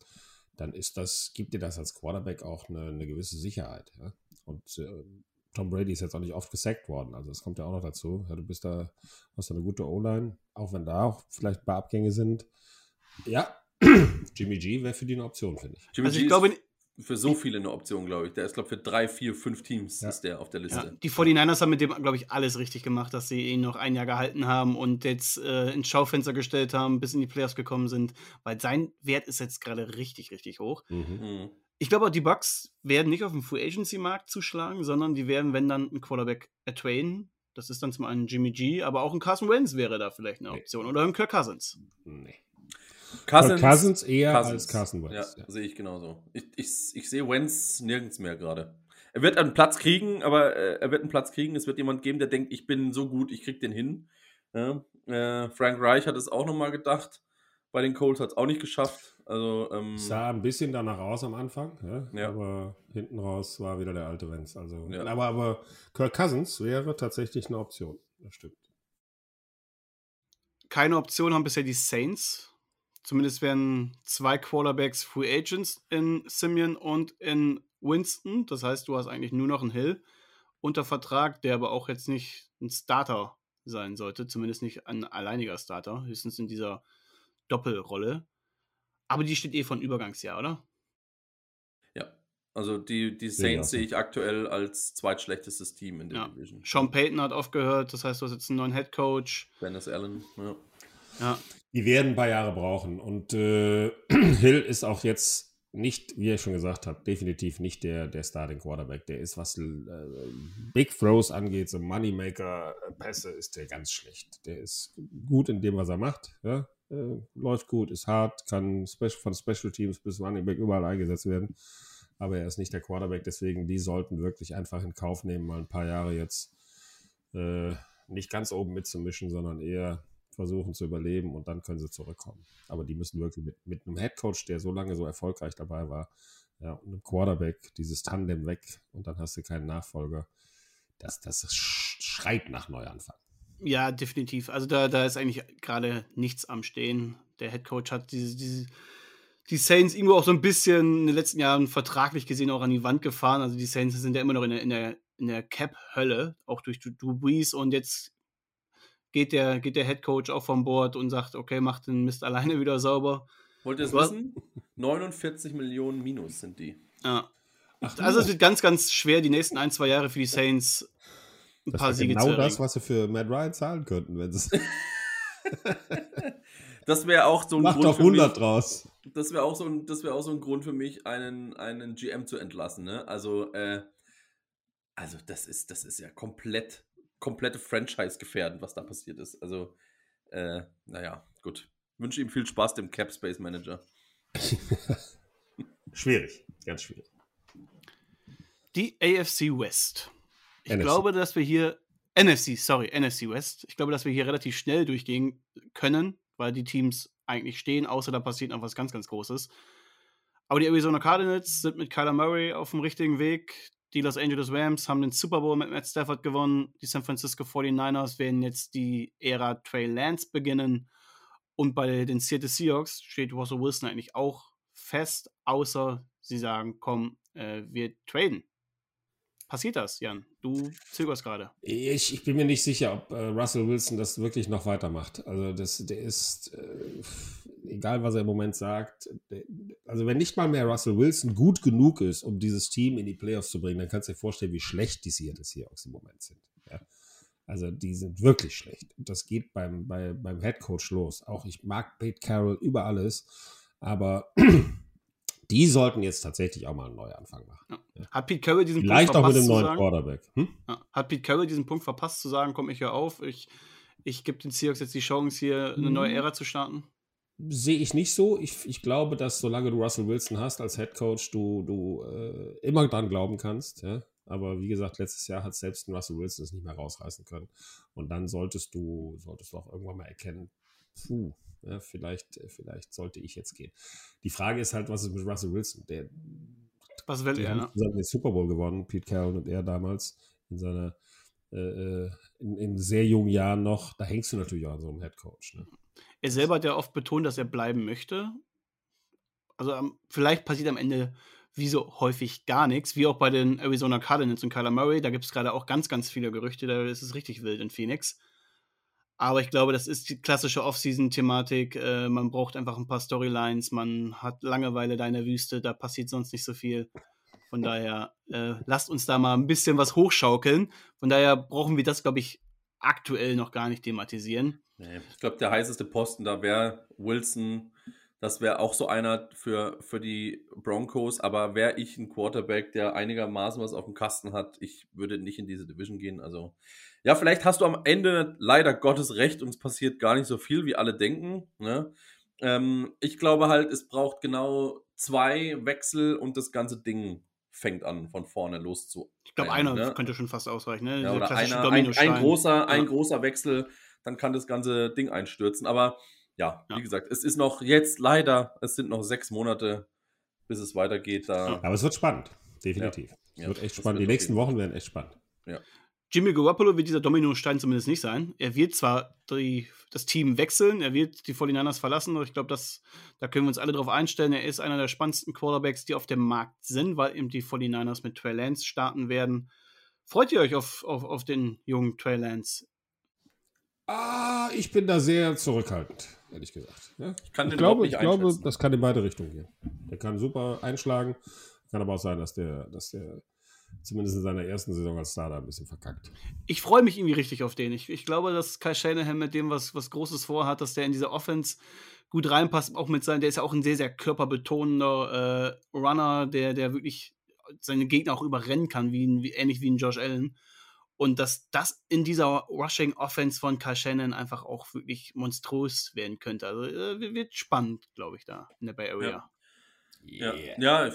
dann ist das, gibt dir das als Quarterback auch eine, eine gewisse Sicherheit. Ja? Und äh, Tom Brady ist jetzt auch nicht oft gesackt worden. Also das kommt ja auch noch dazu. Ja, du bist da, hast da eine gute O-Line, auch wenn da auch vielleicht ein paar Abgänge sind. Ja, Jimmy G wäre für die eine Option, finde ich. Jimmy Also G ich glaube, ist für so viele eine Option, glaube ich. Der ist, glaube ich, für drei, vier, fünf Teams Ja. ist der auf der Ja, Liste. die 49ers haben mit dem, glaube ich, alles richtig gemacht, dass sie ihn noch ein Jahr gehalten haben und jetzt äh, ins Schaufenster gestellt haben, bis in die Playoffs gekommen sind, weil sein Wert ist jetzt gerade richtig, richtig hoch. Mhm. Ich glaube auch, die Bucks werden nicht auf dem Free Agency Markt zuschlagen, sondern die werden, wenn dann, einen Quarterback ertraden. Das ist dann zum einen Jimmy G, aber auch ein Carson Wentz wäre da vielleicht eine Nee. Option. Oder ein Kirk Cousins. Nee. Cousins, Cousins eher Cousins. als Carson Wentz. Ja, sehe ich genauso. Ich, ich, ich sehe Wentz nirgends mehr gerade. Er wird einen Platz kriegen, aber äh, er wird einen Platz kriegen. Es wird jemand geben, der denkt, ich bin so gut, ich krieg den hin. Ja, äh, Frank Reich hat es auch nochmal gedacht. Bei den Colts hat es auch nicht geschafft. Also, ähm, Sah ein bisschen danach aus am Anfang, ja, Ja. aber hinten raus war wieder der alte Wenz. Also, Ja. aber, aber Kirk Cousins wäre tatsächlich eine Option. Das stimmt. Keine Option haben bisher die Saints. Zumindest werden zwei Quarterbacks Free Agents in Simeon und in Winston. Das heißt, du hast eigentlich nur noch einen Hill unter Vertrag, der aber auch jetzt nicht ein Starter sein sollte. Zumindest nicht ein alleiniger Starter. Höchstens in dieser Doppelrolle. Aber die steht eh von Übergangsjahr, oder? ja. Also die, die ich Saints so. sehe ich aktuell als zweitschlechtestes Team in der Ja. Division. Sean Payton hat aufgehört. Das heißt, du hast jetzt einen neuen Head Coach. Dennis Allen, ja. Ja. Die werden ein paar Jahre brauchen. Und äh, Hill ist auch jetzt nicht, wie ihr schon gesagt habt, definitiv nicht der, der Starting Quarterback. Der ist, was äh, Big Throws angeht, so Moneymaker-Pässe, ist der ganz schlecht. Der ist gut in dem, was er macht. Ja? Äh, läuft gut, ist hart, kann Spe von Special Teams bis Running Back überall eingesetzt werden. Aber er ist nicht der Quarterback, deswegen die sollten wirklich einfach in Kauf nehmen, mal ein paar Jahre jetzt äh, nicht ganz oben mitzumischen, sondern eher versuchen zu überleben und dann können sie zurückkommen. Aber die müssen wirklich mit, mit einem Headcoach, der so lange so erfolgreich dabei war, ja, und einem Quarterback dieses Tandem weg und dann hast du keinen Nachfolger. Das, das sch- schreit nach Neuanfang. Ja, definitiv. Also da, da ist eigentlich gerade nichts am Stehen. Der Head Coach hat diese, diese, die Saints irgendwo auch so ein bisschen in den letzten Jahren vertraglich gesehen auch an die Wand gefahren. Also die Saints sind ja immer noch in der, in der, in der Cap-Hölle, auch durch Drew Brees und jetzt geht der, geht der Head Coach auch vom Board und sagt, okay, macht den Mist alleine wieder sauber. Wollt ihr es wissen? 49 Millionen Minus sind die. Ja. Ach, Also es wird ganz, ganz schwer, die nächsten ein, zwei Jahre für die Saints ein das paar ist Siege genau zu das, erringen. was sie für Matt Ryan zahlen könnten, wenn sie Das wäre auch so ein Macht Grund doch für mich, 100 draus. das wäre auch so ein, das wäre auch so ein Grund für mich, einen, einen GM zu entlassen. Ne? Also, äh, also das ist, das ist ja komplett, komplette Franchise gefährdend, was da passiert ist. Also, äh, naja, gut. Wünsche ihm viel Spaß, dem Cap Space Manager. Schwierig, ganz schwierig. Die AFC West. Ich NFC. glaube, dass wir hier. NFC, sorry, NFC West. Ich glaube, dass wir hier relativ schnell durchgehen können, weil die Teams eigentlich stehen, außer da passiert noch was ganz, ganz Großes. Aber die Arizona Cardinals sind mit Kyler Murray auf dem richtigen Weg. Die Los Angeles Rams haben den Super Bowl mit Matt Stafford gewonnen. Die San Francisco 49ers werden jetzt die Ära Trey Lance beginnen. Und bei den Seattle Seahawks steht Russell Wilson eigentlich auch fest, außer sie sagen, komm, äh, wir traden. Passiert das, Jan? Du zögerst gerade. Ich, ich bin mir nicht sicher, ob äh, Russell Wilson das wirklich noch weitermacht. Also das, der ist, äh, egal was er im Moment sagt, der, also wenn nicht mal mehr Russell Wilson gut genug ist, um dieses Team in die Playoffs zu bringen, dann kannst du dir vorstellen, wie schlecht die Seattle Seahawks im Moment sind. Ja. Also die sind wirklich schlecht. Und das geht beim, bei, beim Head Coach los. Auch ich mag Pete Carroll über alles, aber die sollten jetzt tatsächlich auch mal einen Neuanfang machen. Hat Pete Carroll diesen Vielleicht auch Punkt mit verpasst dem zu neuen sagen? Quarterback. Hm? Ja. Hat Pete Carroll diesen Punkt verpasst zu sagen, komm ich hier auf, ich, ich gebe den Seahawks jetzt die Chance, hier eine neue Mhm. Ära zu starten? Sehe ich nicht so. Ich, ich glaube, dass solange du Russell Wilson hast als Head Coach, du, du äh, immer dran glauben kannst. Ja? Aber wie gesagt, letztes Jahr hat selbst ein Russell Wilson es nicht mehr rausreißen können. Und dann solltest du, solltest du auch irgendwann mal erkennen, puh, ja, vielleicht, vielleicht sollte ich jetzt gehen. Die Frage ist halt, was ist mit Russell Wilson? Der, Was will die er, ne? den Super Bowl gewonnen, Pete Carroll und er damals in seiner äh, äh, in, in sehr jungen Jahren noch. Da hängst du natürlich auch an so einem Head Coach. Ne? Er selber hat ja oft betont, dass er bleiben möchte. Also am- vielleicht passiert am Ende wie so häufig gar nichts, wie auch bei den Arizona Cardinals und Kyler Murray. Da gibt es gerade auch ganz, ganz viele Gerüchte, da ist es richtig wild in Phoenix. Aber ich glaube, das ist die klassische Off-Season-Thematik. Äh, man braucht einfach ein paar Storylines, man hat Langeweile da in der Wüste, da passiert sonst nicht so viel. Von daher, äh, lasst uns da mal ein bisschen was hochschaukeln. Von daher brauchen wir das, glaube ich, aktuell noch gar nicht thematisieren. Nee, ich glaube, der heißeste Posten da wäre Wilson. Das wäre auch so einer für, für die Broncos. Aber wäre ich ein Quarterback, der einigermaßen was auf dem Kasten hat, ich würde nicht in diese Division gehen. Also ja, vielleicht hast du am Ende leider Gottes recht und es passiert gar nicht so viel, wie alle denken. Ne? Ähm, ich glaube halt, es braucht genau zwei Wechsel und das ganze Ding fängt an, von vorne los zu. Ich glaube, einer ne? könnte schon fast ausreichen. Ne? Ja, oder einer, ein, ein, großer, ein großer Wechsel, dann kann das ganze Ding einstürzen. Aber ja, ja, wie gesagt, es ist noch jetzt leider, es sind noch sechs Monate, bis es weitergeht. Da. Aber es wird spannend, definitiv. Ja. Es wird echt spannend. Wird Die nächsten Wochen werden echt spannend. Ja. Jimmy Garoppolo wird dieser Dominostein zumindest nicht sein. Er wird zwar die, das Team wechseln, er wird die 49ers verlassen, aber ich glaube, da können wir uns alle drauf einstellen. Er ist einer der spannendsten Quarterbacks, die auf dem Markt sind, weil eben die 49ers mit Trey Lance starten werden. Freut ihr euch auf, auf, auf den jungen Trey Lance? Ah, ich bin da sehr zurückhaltend, ehrlich gesagt. Ja? Ich, kann ich glaube, ich glaube, das kann in beide Richtungen gehen. Der kann super einschlagen, kann aber auch sein, dass der, dass der zumindest in seiner ersten Saison als Starter ein bisschen verkackt. Ich freue mich irgendwie richtig auf den. Ich, ich glaube, dass Kai Shanahan mit dem, was, was Großes vorhat, dass der in diese Offense gut reinpasst, auch mit seinem, der ist ja auch ein sehr, sehr körperbetonender äh, Runner, der, der wirklich seine Gegner auch überrennen kann, wie, wie, ähnlich wie ein Josh Allen. Und dass das in dieser Rushing Offense von Kai Shannon einfach auch wirklich monströs werden könnte. Also äh, wird spannend, glaube ich, da in der Bay Area. Ja, yeah. ja, ja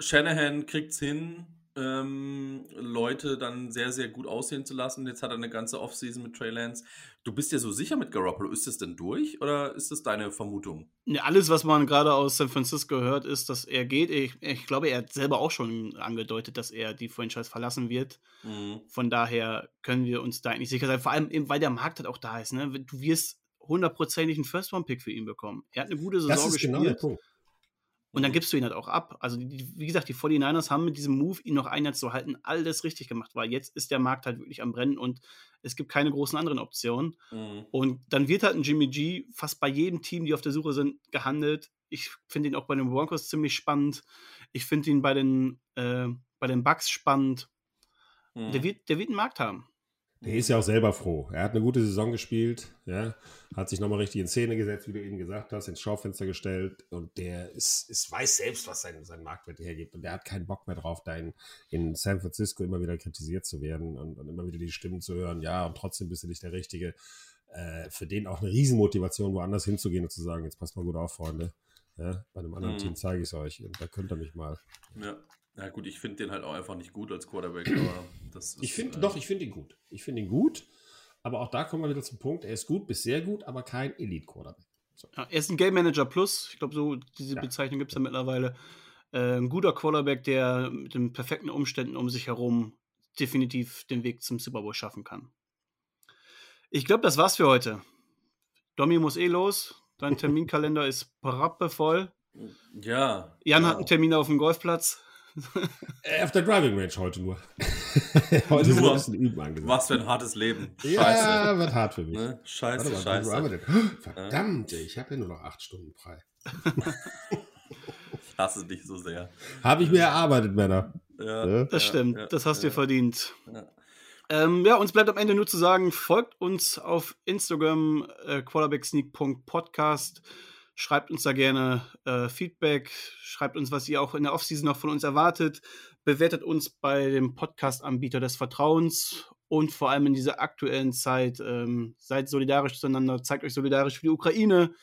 Shanahan kriegt es hin, ähm, Leute dann sehr, sehr gut aussehen zu lassen. Jetzt hat er eine ganze Offseason mit Trey Lance. Du bist ja so sicher mit Garoppolo. Ist das denn durch oder ist das deine Vermutung? Ja, alles, was man gerade aus San Francisco hört, ist, dass er geht. Ich, ich, glaube, er hat selber auch schon angedeutet, dass er die Franchise verlassen wird. Mhm. Von daher können wir uns da eigentlich sicher sein. Vor allem, eben, weil der Markt halt auch da ist. Ne? Du wirst hundertprozentig einen First-Round-Pick für ihn bekommen. Er hat eine gute Saison das ist gespielt. Genau der Punkt. Und dann gibst du ihn halt auch ab. Also, die, wie gesagt, die 49ers haben mit diesem Move, ihn noch ein Jahr zu halten, alles richtig gemacht, weil jetzt ist der Markt halt wirklich am Brennen und es gibt keine großen anderen Optionen. Mhm. Und dann wird halt ein Jimmy G fast bei jedem Team, die auf der Suche sind, gehandelt. Ich finde ihn auch bei den Broncos ziemlich spannend. Ich finde ihn bei den, äh, bei den Bucks spannend. Mhm. Der, wird, der wird einen Markt haben. Der ist ja auch selber froh. Er hat eine gute Saison gespielt, ja, hat sich nochmal richtig in Szene gesetzt, wie du eben gesagt hast, ins Schaufenster gestellt und der ist, ist weiß selbst, was sein, sein Marktwert hergibt und der hat keinen Bock mehr drauf, da in, in San Francisco immer wieder kritisiert zu werden und, und, immer wieder die Stimmen zu hören, ja, und trotzdem bist du nicht der Richtige. Äh, für den auch eine Riesenmotivation, woanders hinzugehen und zu sagen, jetzt passt mal gut auf, Freunde. Ja, bei einem anderen mhm. Team zeige ich es euch und da könnt ihr mich mal. Ja. Ja, gut, ich finde den halt auch einfach nicht gut als Quarterback, aber das ist, Ich finde, äh, doch, ich finde ihn gut. Ich finde ihn gut, aber auch da kommen wir wieder zum Punkt, er ist gut bis sehr gut, aber kein Elite-Quarterback. So. Ja, er ist ein Game Manager Plus, ich glaube, so diese ja. Bezeichnung gibt es ja mittlerweile. Äh, ein guter Quarterback, der mit den perfekten Umständen um sich herum definitiv den Weg zum Super Bowl schaffen kann. Ich glaube, das war's für heute. Domi muss eh los. Dein Terminkalender ist prappevoll. Ja. Jan genau. hat einen Termin auf dem Golfplatz. Äh, auf der Driving Range heute nur. heute nur. ist ein bisschen Üben angesagt. Was für ein hartes Leben. Scheiße. Ja, wird hart für mich. Ne? Scheiße, mal, scheiße. Verdammt, ich habe ja nur noch acht Stunden frei. ich hasse dich so sehr. Habe ich mir erarbeitet, Männer. Ja, ja? Das stimmt, ja, das hast du dir verdient. Ähm, ja, uns bleibt am Ende nur zu sagen, folgt uns auf Instagram, äh, quarterbacksneak.podcast. Schreibt uns da gerne äh, Feedback, schreibt uns, was ihr auch in der Offseason noch von uns erwartet, bewertet uns bei dem Podcast-Anbieter des Vertrauens. Und vor allem in dieser aktuellen Zeit ähm, seid solidarisch zueinander, zeigt euch solidarisch für die Ukraine,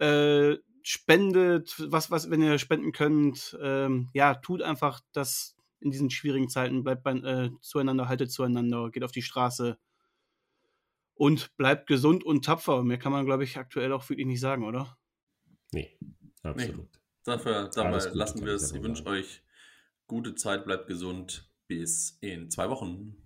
äh, spendet, was, was, wenn ihr spenden könnt, ähm, ja, tut einfach das in diesen schwierigen Zeiten, bleibt bei, äh, zueinander, haltet zueinander, geht auf die Straße. Und bleibt gesund und tapfer. Mehr kann man, glaube ich, aktuell auch wirklich nicht sagen, oder? Nee, absolut. Nee. Dafür, dabei lassen wir es. Ich wünsche euch gute Zeit, bleibt gesund. Bis in zwei Wochen.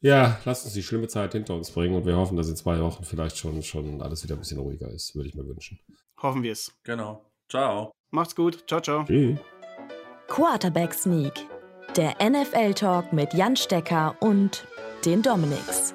Ja, lasst uns die schlimme Zeit hinter uns bringen und wir hoffen, dass in zwei Wochen vielleicht schon, schon alles wieder ein bisschen ruhiger ist, würde ich mir wünschen. Hoffen wir es. Genau. Ciao. Macht's gut. Ciao, ciao. Tschüss. Quarterback Sneak, der NFL-Talk mit Jan Stecker und den Dominics.